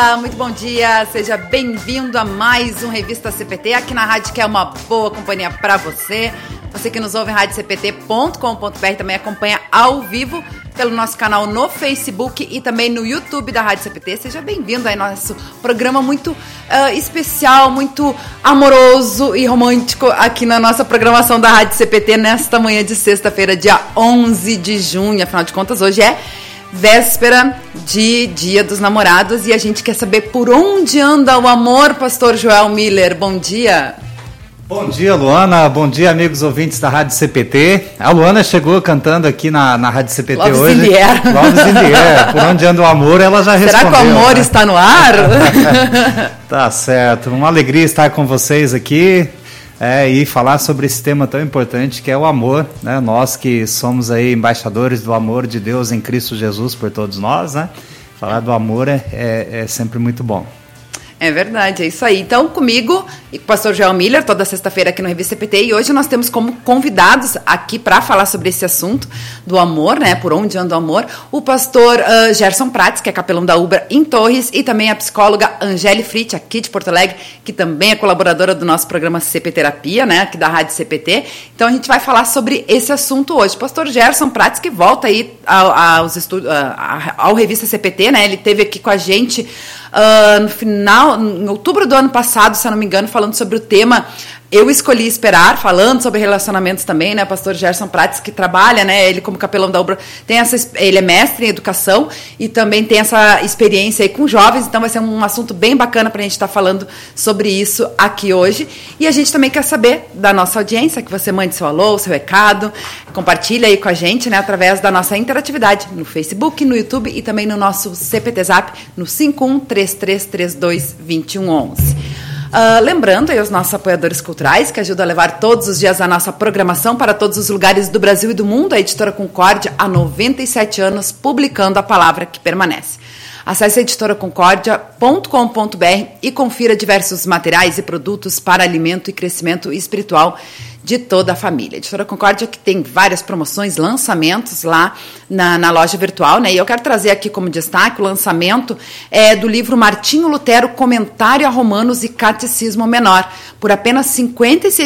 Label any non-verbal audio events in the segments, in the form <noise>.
Olá, muito bom dia. Seja bem-vindo a mais um Revista CPT aqui na rádio que é uma boa companhia para você. Você que nos ouve em radiocpt.com.br também acompanha ao vivo pelo nosso canal no Facebook e também no YouTube da Rádio CPT. Seja bem-vindo aí nosso programa muito uh, especial, muito amoroso e romântico aqui na nossa programação da Rádio CPT nesta manhã de sexta-feira, dia 11 de junho. Afinal de contas, hoje é véspera de Dia dos Namorados e a gente quer saber por onde anda o amor, Pastor Joel Miller. Bom dia. Bom dia, Luana. Bom dia, amigos ouvintes da Rádio CPT. A Luana chegou cantando aqui na, na Rádio CPT Loves hoje. In the air. Loves in the air. Por onde anda o amor, ela já Será respondeu. que o amor né? está no ar? <laughs> Tá certo. Uma alegria estar com vocês aqui é, e falar sobre esse tema tão importante que é o amor. Né? Nós que somos aí embaixadores do amor de Deus em Cristo Jesus por todos nós, né? Falar do amor é, é, é sempre muito bom. É verdade, é isso aí. Então, comigo e com o pastor Joel Miller, toda sexta-feira aqui no Revista CPT, e hoje nós temos como convidados aqui para falar sobre esse assunto do amor, né? Por onde anda o amor, o pastor uh, Gerson Prates, que é capelão da Ubra em Torres, e também a psicóloga Angele Fritz, aqui de Porto Alegre, que também é colaboradora do nosso programa CP Terapia, né? Aqui da Rádio CPT. Então, a gente vai falar sobre esse assunto hoje. Pastor Gerson Prates, que volta aí ao, aos estudos, ao Revista CPT, né? Ele teve aqui com a gente Uh, no final, em outubro do ano passado, se eu não me engano, falando sobre o tema eu escolhi esperar, falando sobre relacionamentos também, né? Pastor Gerson Prates, que trabalha, né? Ele, como capelão da Ubra, tem essa, ele é mestre em educação e também tem essa experiência aí com jovens, então vai ser um assunto bem bacana para a gente estar tá falando sobre isso aqui hoje. E a gente também quer saber da nossa audiência, que você mande seu alô, seu recado, compartilha aí com a gente, né? Através da nossa interatividade no Facebook, no YouTube e também no nosso CPT Zap no 5133322111. Uh, lembrando aí os nossos apoiadores culturais que ajudam a levar todos os dias a nossa programação para todos os lugares do Brasil e do mundo, a editora Concórdia, há 97 anos, publicando a palavra que permanece. Acesse editoraconcordia.com.br e confira diversos materiais e produtos para alimento e crescimento espiritual de toda a família. Editora Concórdia que tem várias promoções, lançamentos lá na, na, loja virtual, né? E eu quero trazer aqui como destaque o lançamento é, do livro Martinho Lutero, Comentário a Romanos e Catecismo Menor. Por apenas R$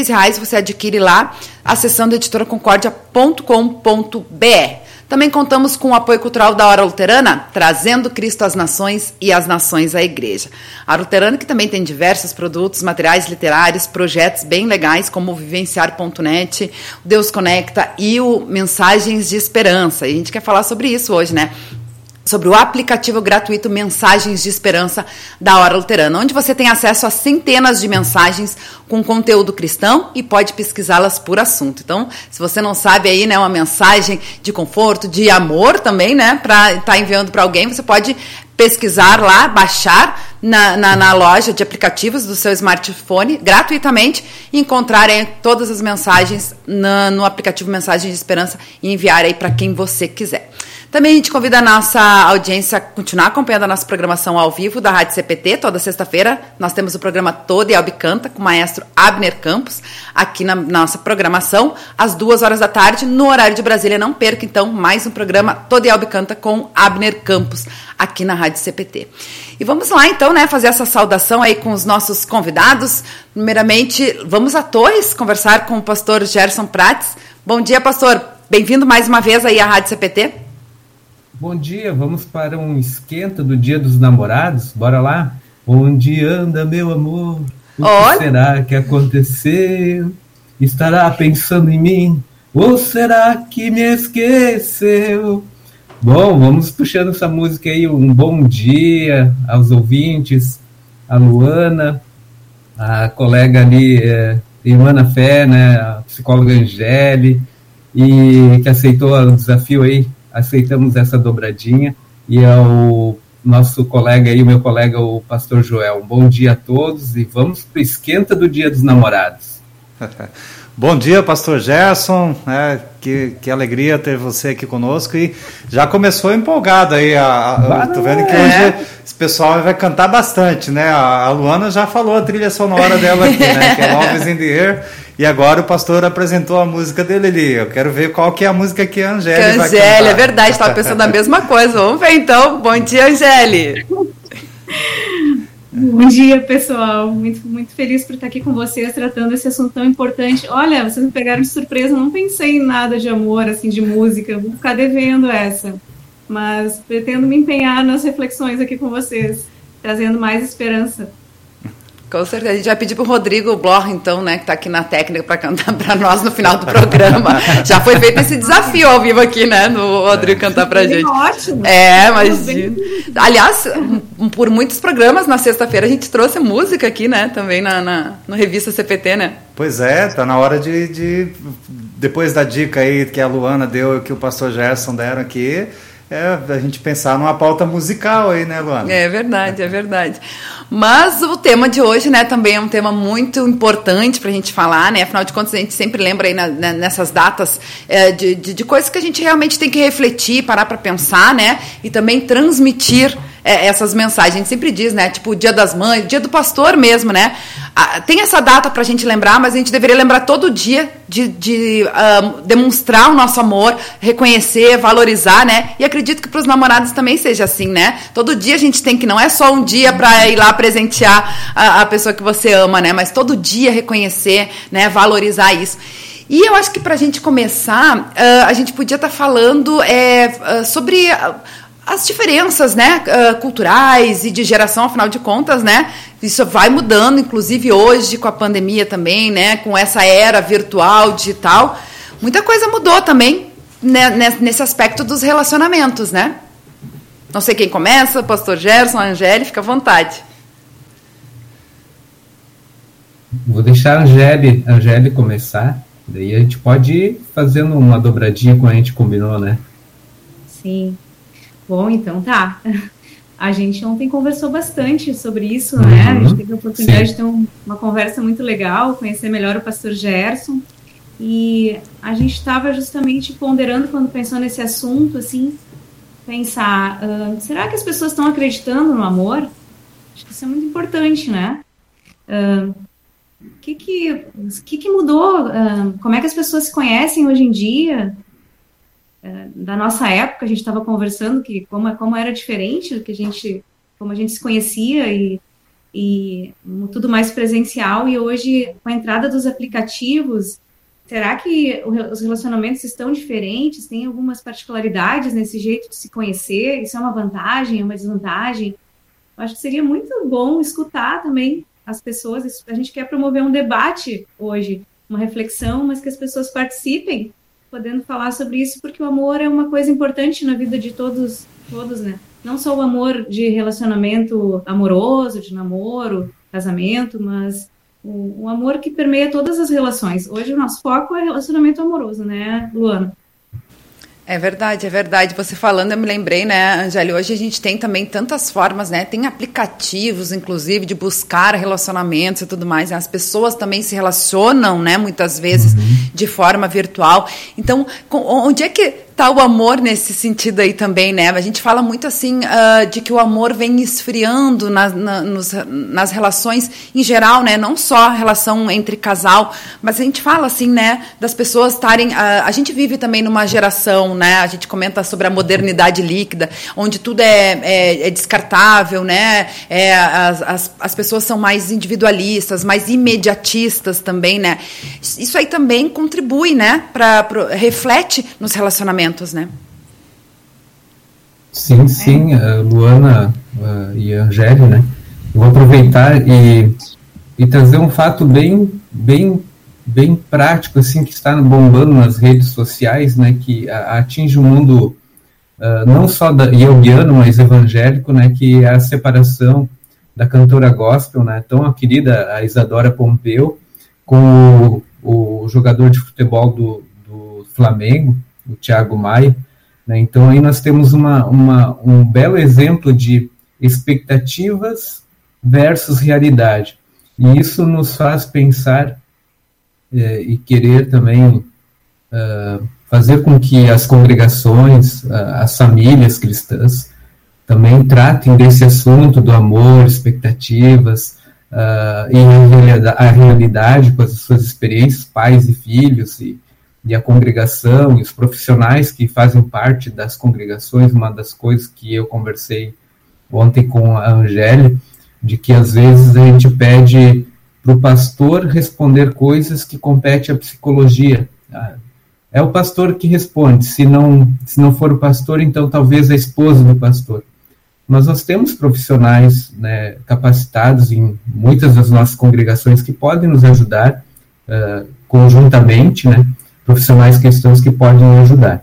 reais você adquire lá acessando editoraconcordia.com.br. Também contamos com o apoio cultural da Hora Luterana, trazendo Cristo às nações e as nações à igreja. A Hora Luterana que também tem diversos produtos, materiais literários, projetos bem legais, como o Vivenciar.net, Deus Conecta e o Mensagens de Esperança. E a gente quer falar sobre isso hoje, né? Sobre o aplicativo gratuito Mensagens de Esperança da Hora Luterana, onde você tem acesso a centenas de mensagens com conteúdo cristão e pode pesquisá-las por assunto. Então, se você não sabe aí, né, uma mensagem de conforto, de amor também, né, para estar tá enviando para alguém, você pode pesquisar lá, baixar na, na, na, loja de aplicativos do seu smartphone gratuitamente e encontrar aí, todas as mensagens na, no aplicativo Mensagens de Esperança e enviar aí para quem você quiser. Também a gente convida a nossa audiência a continuar acompanhando a nossa programação ao vivo da Rádio CPT. Toda sexta-feira nós temos o programa Todo e Albi Canta com o maestro Abner Campos aqui na nossa programação, às duas horas da tarde, no horário de Brasília. Não perca, então, mais um programa Todo e Albi Canta com Abner Campos aqui na Rádio CPT. E vamos lá, então, né, fazer essa saudação aí com os nossos convidados. Primeiramente, vamos a Torres conversar com o pastor Gerson Prates. Bom dia, pastor. Bem-vindo mais uma vez aí à Rádio CPT. Bom dia, vamos para um esquenta do Dia dos Namorados? Bora lá? Onde anda meu amor? O Olha. que será que aconteceu? Estará pensando em mim? Ou será que me esqueceu? Bom, vamos puxando essa música aí. Um bom dia aos ouvintes, a Luana, a colega ali, é, Irmã Fé, né, a psicóloga Angele, e que aceitou o desafio aí aceitamos essa dobradinha e ao nosso colega aí, meu colega, o pastor Joel. Um bom dia a todos e vamos para o esquenta do Dia dos Namorados. <laughs> Bom dia, pastor Gerson. É, que, que alegria ter você aqui conosco. E já começou empolgado aí. A, a, tô vendo que hoje esse pessoal vai cantar bastante, né? A, Luana já falou a trilha sonora dela aqui, né? Que é <laughs> Loves in the Air. E agora o pastor apresentou a música dele ali. Eu quero ver qual que é a música que a Angélica vai cantar. Angélica, é verdade. Estava pensando a mesma coisa. Vamos ver então. Bom dia, Angélica. Bom dia, pessoal. Muito, muito feliz por estar aqui com vocês, tratando esse assunto tão importante. Olha, vocês me pegaram de surpresa, não pensei em nada de amor, assim, de música. Vou ficar devendo essa. Mas pretendo me empenhar nas reflexões aqui com vocês, trazendo mais esperança. Com certeza. A gente vai pedir para o Rodrigo Bloch, então, né, que está aqui na técnica, para cantar para nós no final do programa. <laughs> Já foi feito esse desafio ao vivo aqui, né, no Rodrigo cantar para a gente. Ótimo. É, mas. Aliás, por muitos programas, na sexta-feira, a gente trouxe música aqui, né, também na, na, na revista CPT, né? Pois é, tá na hora de, de. Depois da dica aí que a Luana deu, que o pastor Gerson deram aqui. É, a gente pensar numa pauta musical aí, né, Luana? É verdade, é verdade. Mas o tema de hoje, né, também é um tema muito importante para a gente falar, né? Afinal de contas, a gente sempre lembra aí na, na, nessas datas é, de, de, de, coisas que a gente realmente tem que refletir, parar para pensar, né? E também transmitir é, essas mensagens. A gente sempre diz, né? Tipo, dia das mães, dia do pastor mesmo, né? Ah, tem essa data para a gente lembrar, mas a gente deveria lembrar todo dia de, de um, demonstrar o nosso amor, reconhecer, valorizar, né? E acredito que para os namorados também seja assim, né? Todo dia a gente tem que, não é só um dia para ir lá presentear a, a pessoa que você ama, né? Mas todo dia reconhecer, né? Valorizar isso. E eu acho que para a gente começar, uh, a gente podia estar tá falando é, uh, sobre as diferenças né, uh, culturais e de geração, afinal de contas, né? Isso vai mudando, inclusive hoje com a pandemia também, né? Com essa era virtual, digital. Muita coisa mudou também né, nesse aspecto dos relacionamentos, né? Não sei quem começa, pastor Gerson, Angélica, fica à vontade. Vou deixar a Angélica, Angélica começar, daí a gente pode ir fazendo uma dobradinha como a gente combinou, né? Sim. Bom, então tá. A gente ontem conversou bastante sobre isso, uhum, né? A gente teve a oportunidade sim. de ter um, uma conversa muito legal, conhecer melhor o pastor Gerson. E a gente estava justamente ponderando quando pensou nesse assunto, assim, pensar, uh, será que as pessoas estão acreditando no amor? Acho que isso é muito importante, né? O uh, que, que, que, que mudou? Uh, como é que as pessoas se conhecem hoje em dia? É, da nossa época, a gente estava conversando que como, como era diferente do que a gente, como a gente se conhecia e, e tudo mais presencial, e hoje, com a entrada dos aplicativos, será que os relacionamentos estão diferentes? Tem algumas particularidades nesse jeito de se conhecer? Isso é uma vantagem, é uma desvantagem? Eu acho que seria muito bom escutar também as pessoas. A gente quer promover um debate hoje, uma reflexão, mas que as pessoas participem podendo falar sobre isso, porque o amor é uma coisa importante na vida de todos, todos, né? Não só o amor de relacionamento amoroso, de namoro, casamento, mas o, o amor que permeia todas as relações. Hoje o nosso foco é relacionamento amoroso, né, Luana? É verdade, é verdade. Você falando, eu me lembrei, né, Angélia? Hoje a gente tem também tantas formas, né? Tem aplicativos, inclusive, de buscar relacionamentos e tudo mais. As pessoas também se relacionam, né, muitas vezes, uhum. de forma virtual. Então, onde é que tá o amor nesse sentido aí também, né? A gente fala muito assim uh, de que o amor vem esfriando na, na, nos, nas relações em geral, né? Não só a relação entre casal, mas a gente fala assim, né? Das pessoas estarem. Uh, a gente vive também numa geração, né? A gente comenta sobre a modernidade líquida, onde tudo é, é, é descartável, né? É, as, as, as pessoas são mais individualistas, mais imediatistas também, né? Isso aí também contribui, né? Pra, reflete nos relacionamentos relacionamentos, né? Sim, sim, é. Luana uh, e Angélica, né? Eu vou aproveitar e, e trazer um fato bem, bem, bem prático, assim, que está bombando nas redes sociais, né? Que atinge o mundo uh, não só da, yogiano, mas evangélico, né? Que é a separação da cantora gospel, né? Tão a querida a Isadora Pompeu com o, o jogador de futebol do, do Flamengo, o Tiago Maia. Né? Então, aí nós temos uma, uma, um belo exemplo de expectativas versus realidade. E isso nos faz pensar é, e querer também uh, fazer com que as congregações, uh, as famílias cristãs, também tratem desse assunto do amor, expectativas, uh, e a realidade com as suas experiências, pais e filhos, e, e a congregação e os profissionais que fazem parte das congregações, uma das coisas que eu conversei ontem com a Angélica, de que às vezes a gente pede para o pastor responder coisas que compete à psicologia. É o pastor que responde. Se não, se não for o pastor, então talvez a esposa do pastor. Mas nós temos profissionais né, capacitados em muitas das nossas congregações que podem nos ajudar uh, conjuntamente, né, profissionais cristãos que podem ajudar.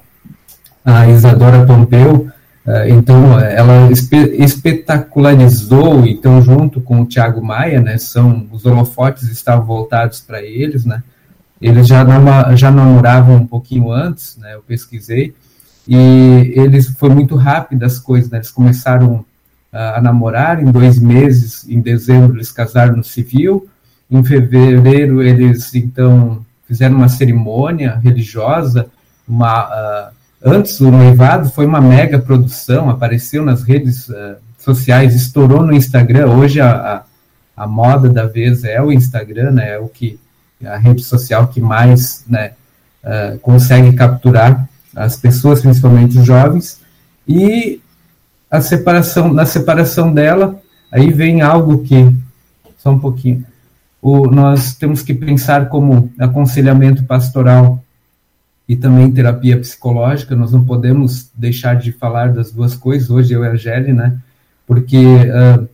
A Isadora Pompeu, uh, então, ela espe espetacularizou, então, junto com o Tiago Maia, né, são, os holofotes estavam voltados para eles, né, eles já, já namoravam um pouquinho antes, né, eu pesquisei, e eles foi muito rápido as coisas, né? Eles começaram a namorar em dois meses, em dezembro eles casaram no civil, em fevereiro eles então fizeram uma cerimônia religiosa, uma uh, antes o noivado foi uma mega produção, apareceu nas redes uh, sociais, estourou no Instagram. Hoje a, a, a, moda da vez é o Instagram, né? É o que a rede social que mais né, uh, consegue capturar as pessoas, principalmente os jovens, e a separação, na separação dela, aí vem algo que, só um pouquinho, o, nós temos que pensar como aconselhamento pastoral e também terapia psicológica, nós não podemos deixar de falar das duas coisas, hoje eu e a Angeli, né, porque uh,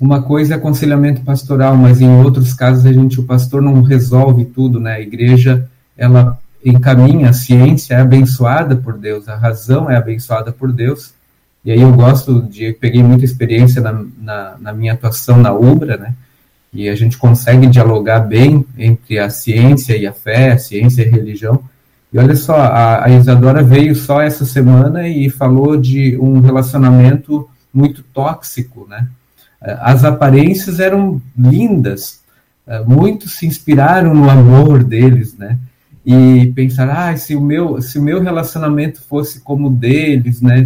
uma coisa é aconselhamento pastoral, mas em outros casos a gente, o pastor não resolve tudo, né, a igreja, ela encaminha, a ciência é abençoada por Deus, a razão é abençoada por Deus. E aí eu gosto de, peguei muita experiência na, na, na minha atuação na UBRA, né? E a gente consegue dialogar bem entre a ciência e a fé, a ciência e a religião. E olha só, a, a Isadora veio só essa semana e falou de um relacionamento muito tóxico, né? As aparências eram lindas, muitos se inspiraram no amor deles, né? e pensar, ah, se o meu, se o meu relacionamento fosse como o deles, né,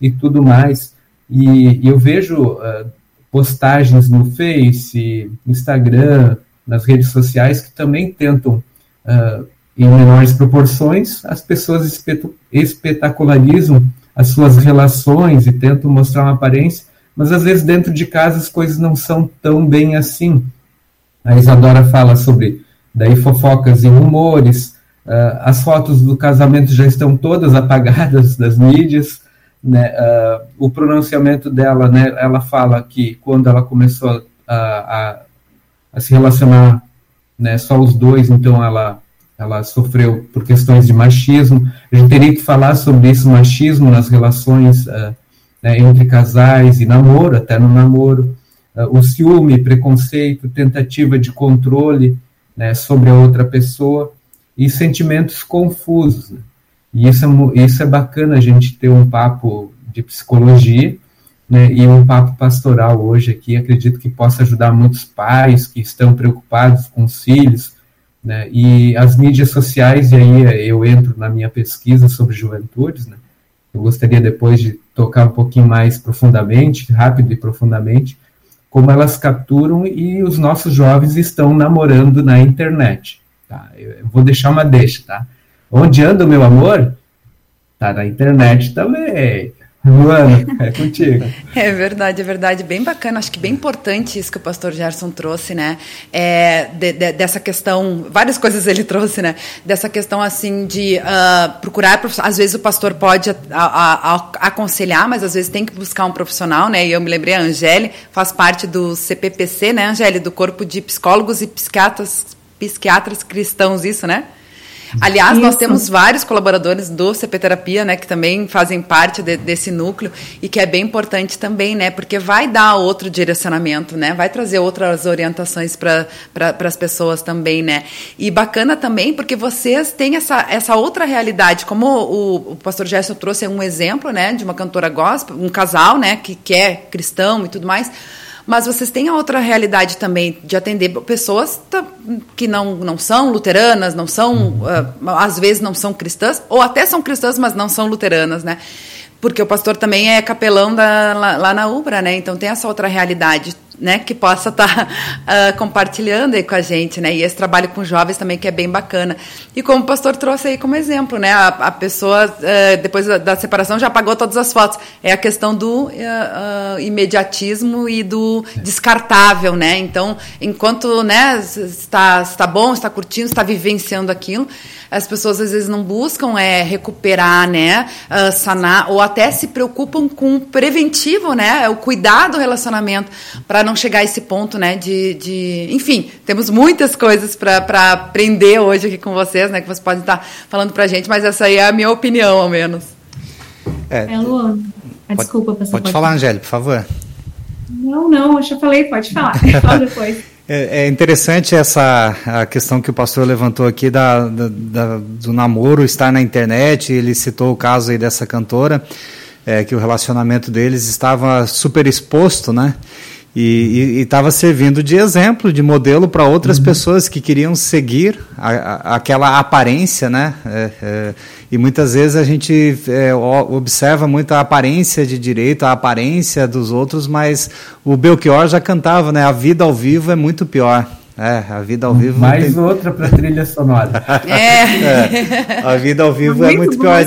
e tudo mais. E, e eu vejo uh, postagens no Face, Instagram, nas redes sociais que também tentam, uh, em menores proporções, as pessoas espetacularizam as suas relações e tentam mostrar uma aparência, mas às vezes dentro de casa as coisas não são tão bem assim. A Isadora fala sobre daí fofocas e rumores, Uh, as fotos do casamento já estão todas apagadas <laughs> das mídias. Né? Uh, o pronunciamento dela, né, ela fala que quando ela começou a, a, a se relacionar né, só os dois, então ela, ela sofreu por questões de machismo. A gente teria que falar sobre isso, machismo nas relações uh, né, entre casais e namoro, até no namoro. o ciúme, preconceito, tentativa de controle né, sobre a outra pessoa e sentimentos confusos. E isso é, isso é bacana a gente ter um papo de psicologia né, e um papo pastoral hoje aqui. Acredito que possa ajudar muitos pais que estão preocupados com os filhos. Né, e as mídias sociais, e aí eu entro na minha pesquisa sobre juventudes. Né, eu gostaria depois de tocar um pouquinho mais profundamente, rápido e profundamente, como elas capturam e os nossos jovens estão namorando na internet. Tá? Eu vou deixar uma deixa, tá? Onde anda o meu amor? Tá na internet também. Luana, é contigo. <laughs> É verdade, é verdade. Bem bacana. Acho que bem importante isso que o pastor Gerson trouxe, né? É, de, de, dessa questão, várias coisas ele trouxe, né? Dessa questão, assim, de uh, procurar. Às vezes o pastor pode a, a, a, aconselhar, mas às vezes tem que buscar um profissional, né? E eu me lembrei, a Angele faz parte do CPPC, né, Angele? Do Corpo de Psicólogos e Psiquiatras psiquiatras cristãos, isso, né? Aliás, Isso. nós temos vários colaboradores do CP Terapia, né, que também fazem parte de, desse núcleo e que é bem importante também, né, porque vai dar outro direcionamento, né, vai trazer outras orientações para pra, as pessoas também, né. E bacana também porque vocês têm essa, essa outra realidade, como o, o pastor Gerson trouxe um exemplo, né, de uma cantora gospel, um casal, né, que, que é cristão e tudo mais mas vocês têm a outra realidade também de atender pessoas que não, não são luteranas, não são, uh, às vezes não são cristãs, ou até são cristãs, mas não são luteranas, né? Porque o pastor também é capelão da, lá, lá, na Ubra, né? Então tem essa outra realidade. Né, que possa estar tá, uh, <laughs> compartilhando aí com a gente, né? E esse trabalho com jovens também que é bem bacana. E como o pastor trouxe aí como exemplo, né? A, a pessoa uh, depois da, da, separação já apagou todas as fotos. É a questão do uh, imediatismo e do descartável, né? Então, enquanto, né, está está bom, está curtindo, está vivenciando aquilo, as pessoas às vezes não buscam é recuperar, né, uh, sanar ou até se preocupam com o preventivo, né, o cuidado do relacionamento para não chegar a esse ponto, né, de, de... enfim, temos muitas coisas para aprender hoje aqui com vocês, né, que vocês podem estar falando para a gente, mas essa aí é a minha opinião, ao menos. É, é Luan. Ah, desculpa, pessoal. Pode, pode falar, Angélica, por favor. Não, não, eu já falei, pode falar. <laughs> Fala depois. É, é, interessante essa a questão que o pastor levantou aqui da, da, da, do namoro estar na internet. Ele citou o caso aí dessa cantora, é, que o relacionamento deles estava super exposto, né? E estava servindo de exemplo, de modelo para outras uhum. pessoas que queriam seguir a, a, aquela aparência, né? É, é, e muitas vezes a gente é, observa muito a aparência de direito, a aparência dos outros, mas o Belchior já cantava, né? A vida ao vivo é muito pior. É, a vida ao vivo. Mais tem... outra para trilha sonora. <laughs> é. é. A vida ao vivo é muito, muito pior.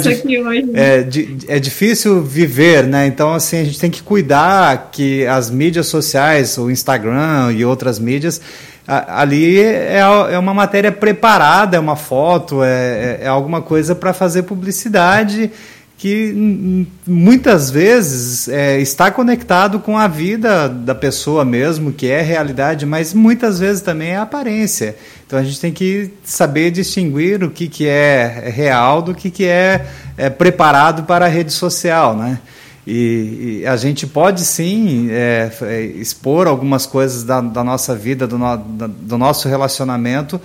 É, é difícil viver, né? Então, assim, a gente tem que cuidar que as mídias sociais, o Instagram e outras mídias, ali é, é uma matéria preparada, é uma foto, é, é, é alguma coisa para fazer publicidade que muitas vezes é, está conectado com a vida da pessoa mesmo, que é realidade, mas muitas vezes também é aparência. Então a gente tem que saber distinguir o que, que é real do que, que é, é preparado para a rede social, né? E, e, a gente pode sim é, é, expor algumas coisas da, da nossa vida, do, no, da, do nosso relacionamento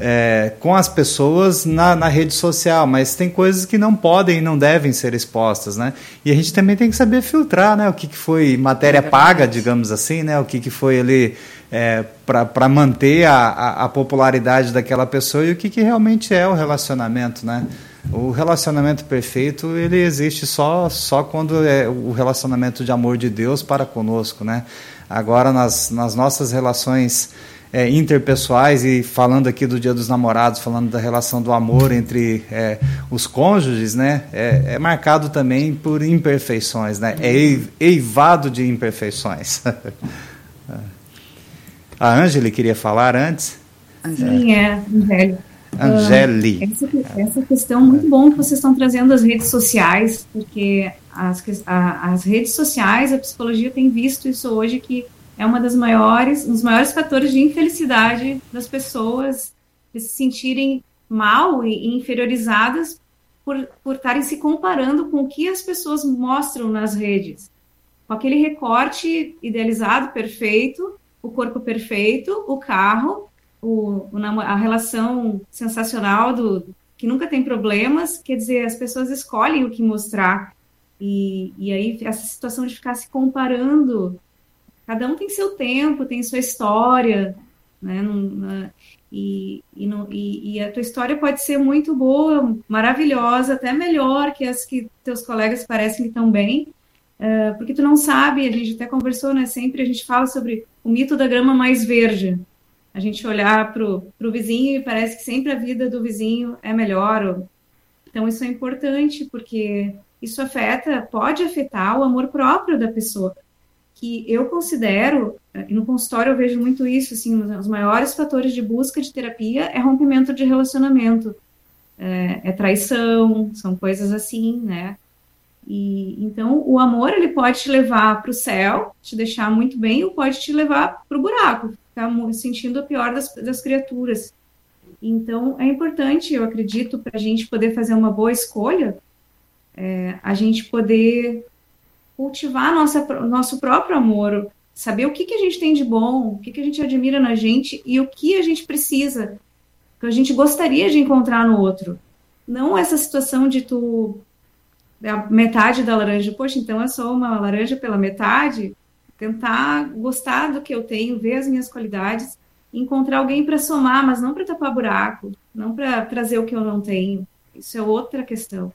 é, com as pessoas na, na, rede social, mas tem coisas que não podem e não devem ser expostas, né? E a gente também tem que saber filtrar, né? O que, que foi matéria paga, digamos assim, né? O que, que foi ali é, para manter a, a, a popularidade daquela pessoa e o que, que realmente é o relacionamento, né? O relacionamento perfeito ele existe só só quando é o relacionamento de amor de Deus para conosco, né? Agora nas, nas nossas relações é, interpessoais e falando aqui do Dia dos Namorados, falando da relação do amor entre é, os cônjuges, né? É, é, marcado também por imperfeições, né? É eivado de imperfeições. <laughs> A Ângela queria falar antes. Sim, é, Angélica. Angeli. Uh, essa, essa, questão muito bom que vocês estão trazendo as redes sociais, porque as, a, as redes sociais, a psicologia tem visto isso hoje que é uma das maiores, um dos maiores fatores de infelicidade das pessoas de se sentirem mal e inferiorizadas por, por estarem se comparando com o que as pessoas mostram nas redes. Com aquele recorte idealizado, perfeito, o corpo perfeito, o carro, o, a relação sensacional do que nunca tem problemas, quer dizer, as pessoas escolhem o que mostrar. E, e aí, essa situação de ficar se comparando, cada um tem seu tempo, tem sua história, né? E, e, e, e, a tua história pode ser muito boa, maravilhosa, até melhor que as que teus colegas parecem que estão bem, uh, porque tu não sabe, a gente até conversou, né? Sempre a gente fala sobre o mito da grama mais verde a gente olhar para o vizinho e parece que sempre a vida do vizinho é melhor. Então, isso é importante, porque isso afeta, pode afetar o amor próprio da pessoa. Que eu considero, e no consultório eu vejo muito isso, assim, os maiores fatores de busca de terapia é rompimento de relacionamento, é, é traição, são coisas assim, né? E então o amor ele pode te levar para o céu, te deixar muito bem, ou pode te levar para o buraco, ficar sentindo a pior das, das criaturas. Então, é importante, eu acredito, para a gente poder fazer uma boa escolha, é, a gente poder cultivar nossa, nosso próprio amor, saber o que, que a gente tem de bom, o que, que a gente admira na gente e o que a gente precisa, que a gente gostaria de encontrar no outro. Não essa situação de tu a metade da laranja, poxa, então é só uma laranja pela metade, tentar gostar do que eu tenho, ver as minhas qualidades, encontrar alguém para somar, mas não para tapar buraco, não para trazer o que eu não tenho. Isso é outra questão.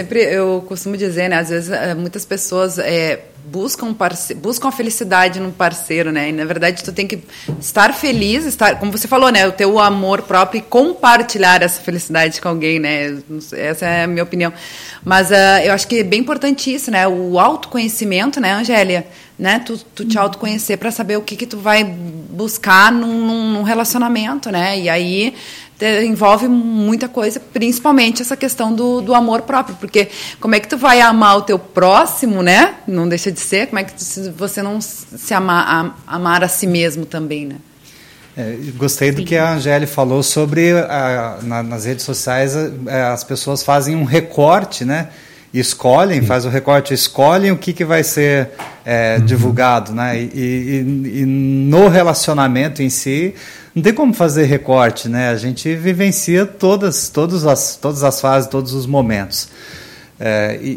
Sempre eu costumo dizer, né? Às vezes eh, muitas pessoas é, buscam, buscam a felicidade no parceiro, né? E na verdade tu tem que estar feliz, estar, como você falou, né? O teu amor próprio e compartilhar essa felicidade com alguém, né? Essa é a minha opinião. Mas uh, eu acho que é bem importante isso, né? O autoconhecimento, né, Angélia? Né? Tu, tu te autoconhecer para saber o que que tu vai buscar num, num relacionamento, né? E aí envolve muita coisa, principalmente essa questão do, do amor próprio, porque como é que tu vai amar o teu próximo, né? Não deixa de ser, como é que tu, você não se amar, a, amar a si mesmo também, né? É, gostei do que a Angélica falou sobre a, na, nas redes sociais a, as pessoas fazem um recorte, né? Escolhem, faz o recorte, escolhem o que, que vai ser é, uhum. divulgado, né? E, e, e, no relacionamento em si, não tem como fazer recorte, né? A gente vivencia todas, todas, as, todas as fases, todos os momentos. É, e,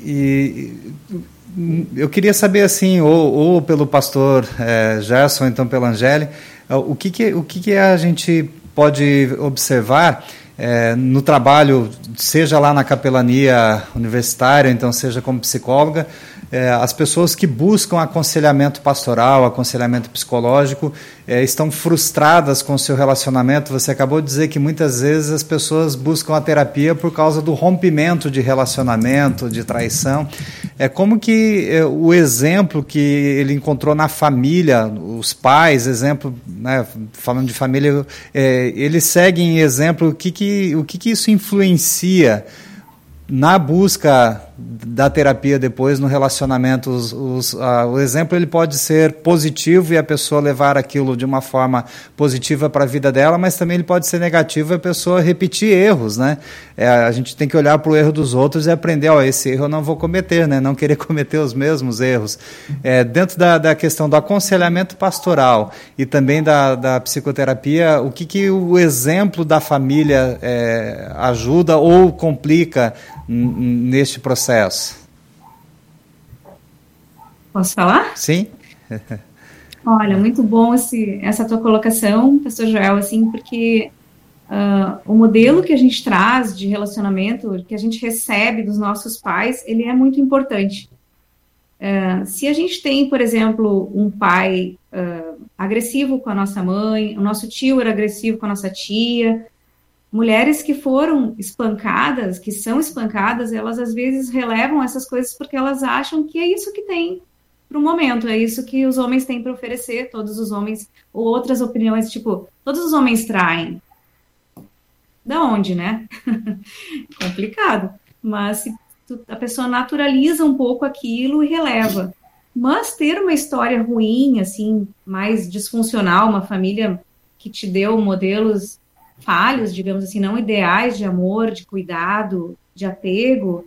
e, eu queria saber, assim, ou, ou pelo pastor é, Gerson, ou então pela Angélica, o que, que, o que, que a gente pode observar é, no trabalho, seja lá na capelania universitária, então seja como psicóloga, é, as pessoas que buscam aconselhamento pastoral, aconselhamento psicológico, é, estão frustradas com o seu relacionamento. Você acabou de dizer que muitas vezes as pessoas buscam a terapia por causa do rompimento de relacionamento, de traição. É como que é, o exemplo que ele encontrou na família, os pais, exemplo, né, falando de família, é, eles seguem exemplo, o que, que, o que, que isso influencia na busca da terapia depois no relacionamento. Os, os, uh, o exemplo ele pode ser positivo e a pessoa levar aquilo de uma forma positiva para a vida dela, mas também ele pode ser negativo e a pessoa repetir erros, né? É, a gente tem que olhar para o erro dos outros e aprender, ó, esse erro eu não vou cometer, né? Não querer <laughs> cometer os mesmos erros. É, dentro da, da questão do aconselhamento pastoral e também da, da psicoterapia, o que, que o exemplo da família é, ajuda ou complica neste processo? Posso falar? Sim. <laughs> Olha, muito bom esse, essa tua colocação, pastor Joel, assim, porque uh, o modelo que a gente traz de relacionamento, que a gente recebe dos nossos pais, ele é muito importante. Uh, se a gente tem, por exemplo, um pai uh, agressivo com a nossa mãe, o nosso tio era agressivo com a nossa tia, mulheres que foram espancadas, que são espancadas, elas às vezes relevam essas coisas porque elas acham que é isso que tem para o momento, é isso que os homens têm para oferecer, todos os homens, ou outras opiniões, tipo, todos os homens traem. Da onde, né? <laughs> Complicado. Mas se a pessoa naturaliza um pouco aquilo e releva. Mas ter uma história ruim, assim, mais disfuncional, uma família que te deu modelos falhos, digamos assim, não ideais de amor, de cuidado, de apego,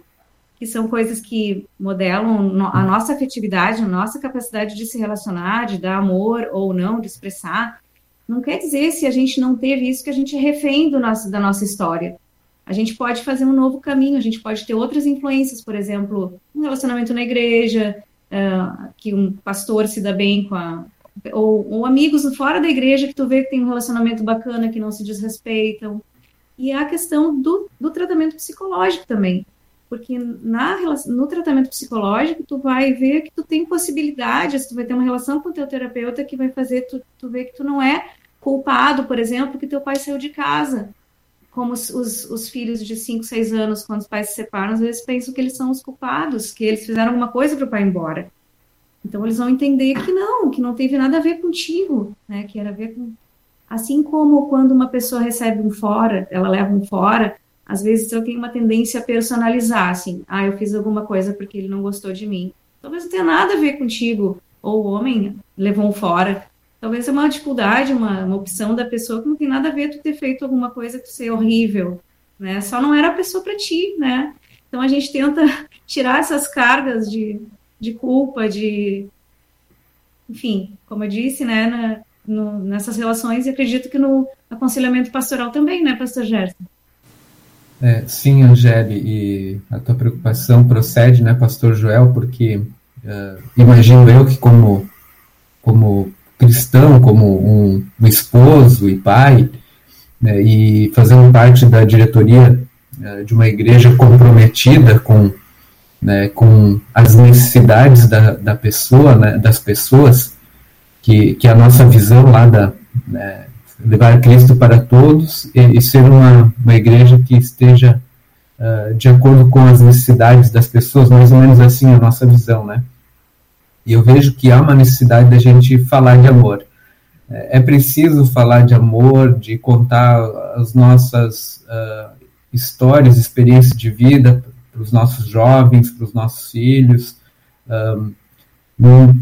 que são coisas que modelam a nossa afetividade, a nossa capacidade de se relacionar, de dar amor ou não, de expressar. Não quer dizer se a gente não teve isso que a gente é refém do nosso, da nossa história. A gente pode fazer um novo caminho, a gente pode ter outras influências, por exemplo, um relacionamento na igreja, uh, que um pastor se dá bem com a, ou, ou, amigos fora da igreja que tu vê que tem um relacionamento bacana, que não se desrespeitam. E a questão do, do tratamento psicológico também. Porque na, no tratamento psicológico, tu vai ver que tu tem possibilidades, tu vai ter uma relação com o teu terapeuta que vai fazer tu, tu ver que tu não é culpado, por exemplo, que teu pai saiu de casa. Como os, os, os filhos de 5, 6 anos, quando os pais se separam, às vezes pensam que eles são os culpados, que eles fizeram alguma coisa para o pai ir embora. Então eles vão entender que não, que não teve nada a ver contigo, né? Que era a ver com assim como quando uma pessoa recebe um fora, ela leva um fora, às vezes eu tenho uma tendência a personalizar, assim, ah, eu fiz alguma coisa porque ele não gostou de mim. Talvez não tenha nada a ver contigo, ou o homem levou um fora. Talvez é uma dificuldade, uma, uma opção da pessoa que não tem nada a ver tu ter feito alguma coisa que ser horrível, né? Só não era a pessoa para ti, né? Então a gente tenta <laughs> tirar essas cargas de de culpa, de. Enfim, como eu disse, né, na, no, nessas relações, e acredito que no aconselhamento pastoral também, né, Pastor Gerson? É, sim, Angele, e a tua preocupação procede, né, Pastor Joel, porque uh, imagino eu que como, como cristão, como um, um esposo e pai, né, e fazendo parte da diretoria uh, de uma igreja comprometida com né, com as necessidades da, da pessoa, né, das pessoas, que, que é a nossa visão lá da né, levar Cristo para todos e, e ser uma, uma igreja que esteja uh, de acordo com as necessidades das pessoas, mais ou menos assim a nossa visão, né? E eu vejo que há uma necessidade da gente falar de amor. É, é preciso falar de amor, de contar as nossas uh, histórias, experiências de vida para os nossos jovens, para os nossos filhos. Um,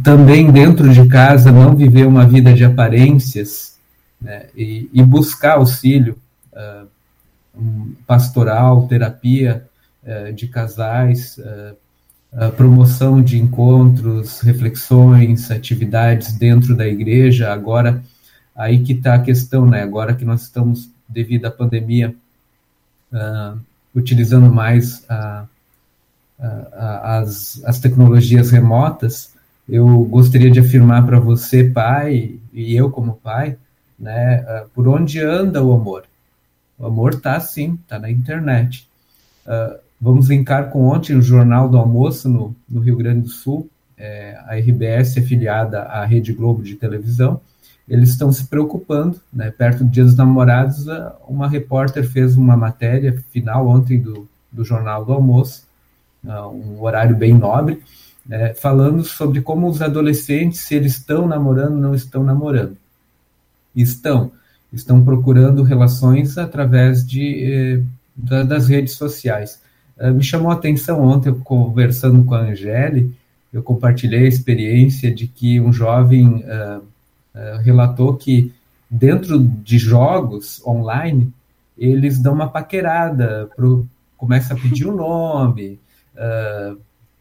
também dentro de casa, não viver uma vida de aparências né, e, e, buscar auxílio uh, um pastoral, terapia uh, de casais, uh, promoção de encontros, reflexões, atividades dentro da igreja. Agora, aí que está a questão, né? Agora que nós estamos, devido à pandemia, utilizando mais a, a, a, as, as tecnologias remotas, eu gostaria de afirmar para você, pai, e eu como pai, né, por onde anda o amor? O amor está sim, está na internet. Uh, vamos linkar com ontem o Jornal do Almoço no, no Rio Grande do Sul, é, a RBS é filiada à Rede Globo de televisão, eles estão se preocupando, né, perto do Dia dos Namorados, uma repórter fez uma matéria final ontem do, do Jornal do Almoço, uh, um horário bem nobre, né, falando sobre como os adolescentes, se eles estão namorando, não estão namorando. Estão estão procurando relações através de, eh, da, das redes sociais. Uh, me chamou a atenção ontem, conversando com a Angele, eu compartilhei a experiência de que um jovem uh, uh, relatou que dentro de jogos online, eles dão uma paquerada, pro, começa a pedir o um nome,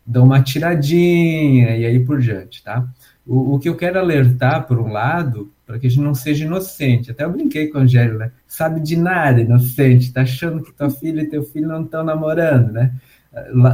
dão uma tiradinha e aí por diante, tá? O, o que eu quero alertar, por um lado, para que a gente não seja inocente. Até eu brinquei com a Angélica, né? Sabe de nada, inocente, tá achando que tua filha e teu filho não estão namorando, né?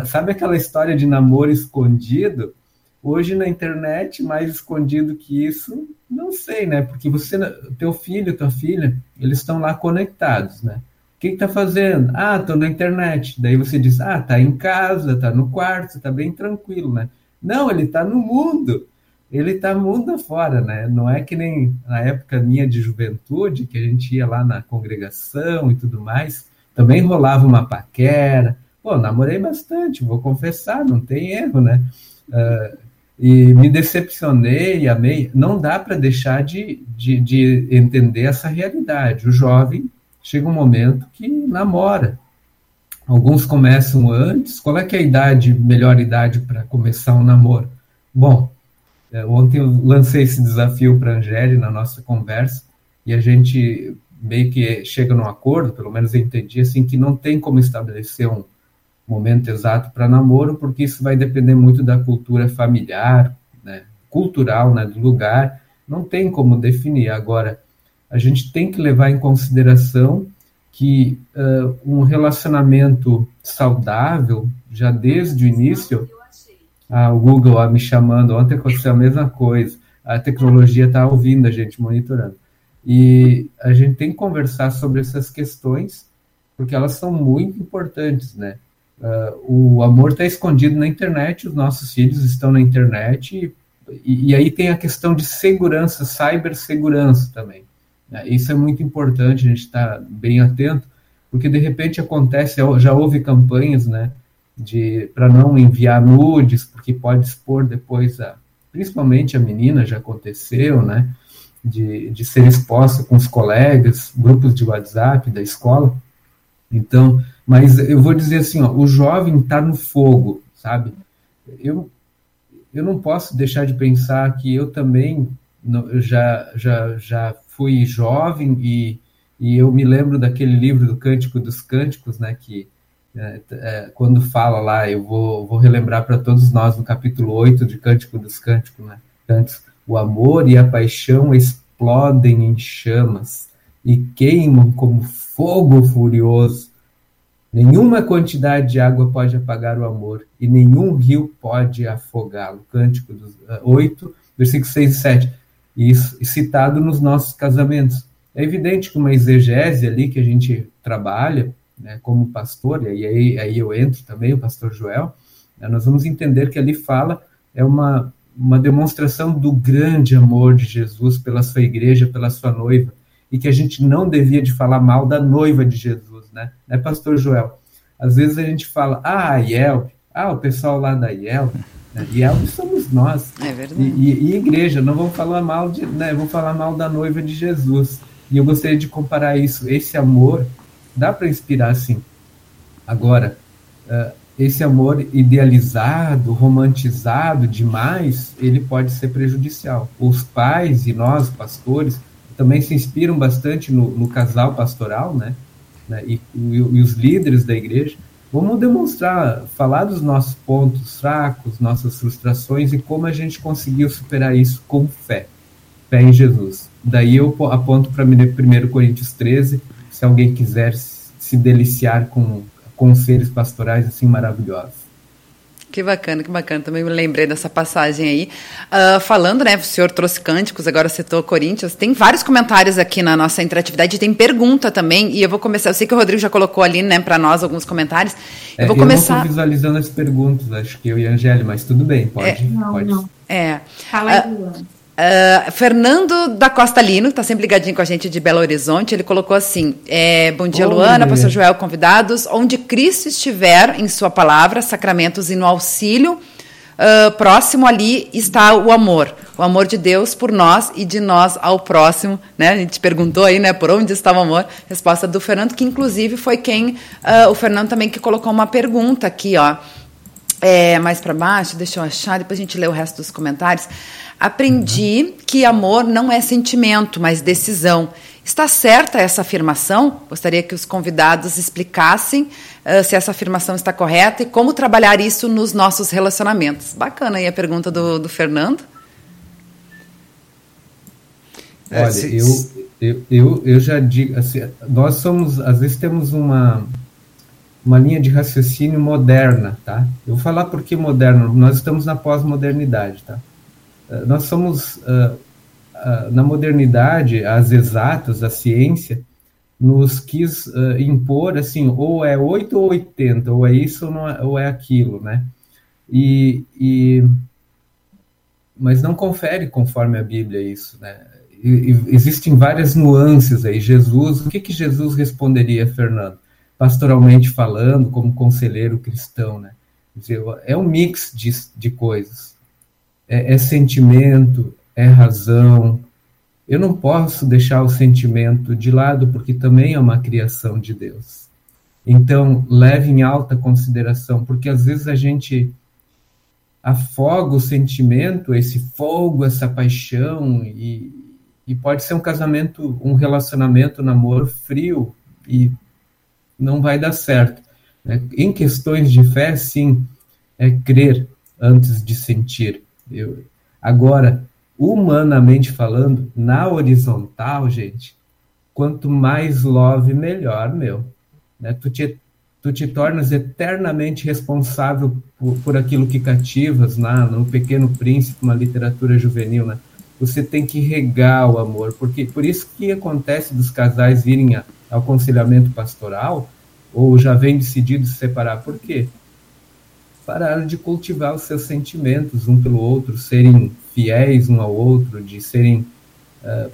Sabe aquela história de namoro escondido? Hoje na internet, mais escondido que isso, não sei, né? Porque você, teu filho, tua filha, eles estão lá conectados, né? O que, que tá fazendo? Ah, tô na internet. Daí você diz, ah, tá em casa, tá no quarto, tá bem tranquilo, né? Não, ele tá no mundo ele está mundo afora, né? Não é que nem na época minha de juventude, que a gente ia lá na congregação e tudo mais, também rolava uma paquera. Pô, namorei bastante, vou confessar, não tem erro, né? Uh, e me decepcionei, amei. Não dá para deixar de, de, de entender essa realidade. O jovem chega um momento que namora. Alguns começam antes. Qual é que é a idade, melhor idade para começar um namoro? Bom, é, ontem eu lancei esse desafio para a Angélica na nossa conversa e a gente meio que chega num acordo, pelo menos eu entendi, assim, que não tem como estabelecer um momento exato para namoro, porque isso vai depender muito da cultura familiar, né, cultural, né, do lugar, não tem como definir. Agora, a gente tem que levar em consideração que uh, um relacionamento saudável, já desde o início, ah, o Google ah, me chamando, ontem aconteceu a mesma coisa. A tecnologia está ouvindo a gente, monitorando. E a gente tem que conversar sobre essas questões, porque elas são muito importantes, né? Uh, o amor está escondido na internet, os nossos filhos estão na internet, e, e aí tem a questão de segurança, cibersegurança também. Né? Isso é muito importante, a gente está bem atento, porque de repente acontece, já houve campanhas, né? de para não enviar nudes, porque pode expor depois a, principalmente a menina já aconteceu, né? De, de ser exposta com os colegas, grupos de WhatsApp da escola. Então, mas eu vou dizer assim, ó, o jovem está no fogo, sabe? Eu, eu não posso deixar de pensar que eu também já, já, já fui jovem e, e eu me lembro daquele livro do Cântico dos Cânticos, né? Que é, é, quando fala lá, eu vou, vou relembrar para todos nós no capítulo 8 de Cântico dos Cânticos, né? Antes, o amor e a paixão explodem em chamas e queimam como fogo furioso. Nenhuma quantidade de água pode apagar o amor e nenhum rio pode afogá-lo. Cântico dos, uh, 8, versículos 6 e 7. Isso citado nos nossos casamentos. É evidente que uma exegese ali que a gente trabalha, né, como pastor, e aí, aí eu entro também, o pastor Joel, Nós vamos entender que ali fala é uma, uma demonstração do grande amor de Jesus pela sua igreja, pela sua noiva, e que a gente não devia de falar mal da noiva de Jesus, né? Né, pastor Joel? Às vezes a gente fala, ah, a Yelp, ah, o pessoal lá da Yelp, né? Yelp somos nós. É verdade. E, e, e igreja, não vamos falar mal de, né? Vamos falar mal da noiva de Jesus. E eu gostaria de comparar isso, esse amor, dá para inspirar sim. Agora, uh, esse amor idealizado, romantizado demais, ele pode ser prejudicial. Os pais e nós, pastores, também se inspiram bastante no, no casal pastoral, né? Né? E, e, e, os líderes da igreja. Vamos demonstrar, falar dos nossos pontos fracos, nossas frustrações e como a gente conseguiu superar isso com fé. Fé em Jesus. Daí eu aponto para 1 Coríntios 13, se alguém quiser se deliciar com conselhos pastorais assim maravilhosos. Que bacana, que bacana. Também me lembrei dessa passagem aí. Uh, falando, né? O senhor trouxe cânticos, agora citou Corinthians. Tem vários comentários aqui na nossa interatividade, tem pergunta também. E eu vou começar. Eu sei que o Rodrigo já colocou ali, né, para nós alguns comentários. Eu é, vou começar. Eu não visualizando as perguntas, acho que eu e a Angélica, mas tudo bem, pode. É, não, pode. não. É. Fala aí, uh, Uh, Fernando da Costa Lino, que está sempre ligadinho com a gente de Belo Horizonte, ele colocou assim: é, Bom dia, Oi, Luana, Pastor Joel, convidados. Onde Cristo estiver em Sua palavra, sacramentos e no auxílio, uh, próximo ali está o amor. O amor de Deus por nós e de nós ao próximo. Né? A gente perguntou aí, né, por onde está o amor? Resposta do Fernando, que inclusive foi quem. Uh, o Fernando também que colocou uma pergunta aqui, ó. É, mais para baixo, deixa eu achar, depois a gente lê o resto dos comentários. Aprendi uhum. que amor não é sentimento, mas decisão. Está certa essa afirmação? Gostaria que os convidados explicassem uh, se essa afirmação está correta e como trabalhar isso nos nossos relacionamentos. Bacana aí a pergunta do, do Fernando. É, Olha, eu, eu, eu, eu já digo, assim, nós somos, às vezes temos uma, uma linha de raciocínio moderna, tá? Eu vou falar por que moderna. Nós estamos na pós-modernidade, tá? Uh, nós somos uh, uh, na modernidade, as exatas, a ciência nos quis impor assim, ou é 8 ou 80, ou é isso ou, é, ou é aquilo, né? E, e mas não confere conforme a Bíblia isso, né? Existem várias nuances aí. Jesus, o que que Jesus responderia, Fernando? pastoralmente falando, como conselheiro cristão, né? É um mix de, de coisas. É, é sentimento, é razão. Eu não posso deixar o sentimento de lado, porque também é uma criação de Deus. Então, leve em alta consideração, porque às vezes a gente afoga o sentimento, esse fogo, essa paixão, e, e pode ser um casamento, um relacionamento, um namoro frio, e não vai dar certo. Né? Em questões de fé, sim, é crer antes de sentir. Eu, agora, humanamente falando, na horizontal, gente, quanto mais love, melhor, meu. Né? Tu, te, tu te tornas eternamente responsável por, por aquilo que cativas lá no Pequeno Príncipe, uma literatura juvenil, né? Você tem que regar o amor, porque por isso que acontece dos casais virem a, aconselhamento pastoral, ou já vem decidido se separar, por quê? Pararam de cultivar os seus sentimentos um pelo outro, serem fiéis um ao outro, de serem, uh,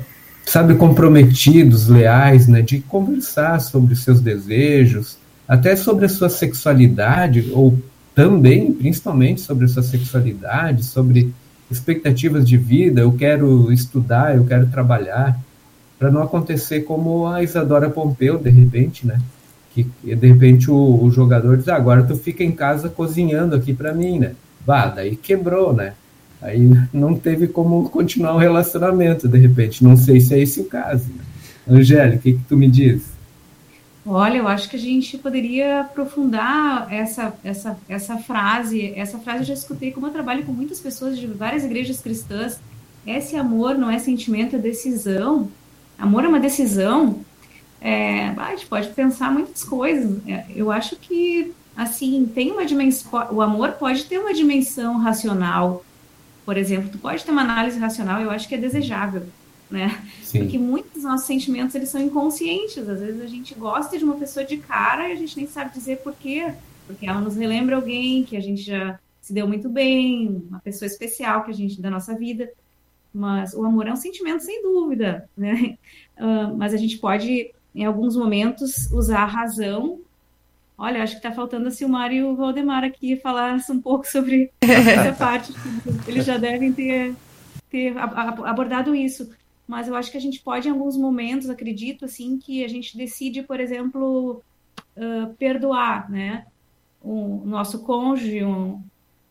sabe, comprometidos, leais, né? de conversar sobre os seus desejos, até sobre a sua sexualidade, ou também, principalmente, sobre a sua sexualidade, sobre expectativas de vida, eu quero estudar, eu quero trabalhar para não acontecer como a Isadora Pompeu, de repente, né? Que de repente o, o jogador diz: ah, agora tu fica em casa cozinhando aqui para mim, né? Bah, daí quebrou, né? Aí não teve como continuar o relacionamento, de repente. Não sei se é esse o caso. Né? Angélica, o que, que tu me diz? Olha, eu acho que a gente poderia aprofundar essa, essa, essa frase. Essa frase eu já escutei como eu trabalho com muitas pessoas de várias igrejas cristãs. Esse amor não é sentimento, é decisão. Amor é uma decisão. É, a gente pode pensar muitas coisas. É, eu acho que, assim, tem uma dimensão. O amor pode ter uma dimensão racional. Por exemplo, tu pode ter uma análise racional, eu acho que é desejável, né? Sim. Porque muitos dos nossos sentimentos, eles são inconscientes. Às vezes a gente gosta de uma pessoa de cara e a gente nem sabe dizer por quê. porque ela nos relembra alguém que a gente já se deu muito bem, uma pessoa especial que a gente da nossa vida. Mas o amor é um sentimento sem dúvida, né? Uh, mas a gente pode, em alguns momentos, usar a razão. Olha, acho que está faltando a Silmar e o Valdemar aqui falar um pouco sobre <laughs> essa parte. Eles já devem ter, ter abordado isso. Mas eu acho que a gente pode, em alguns momentos, acredito, assim, que a gente decide, por exemplo, uh, perdoar, né? O nosso cônjuge, um,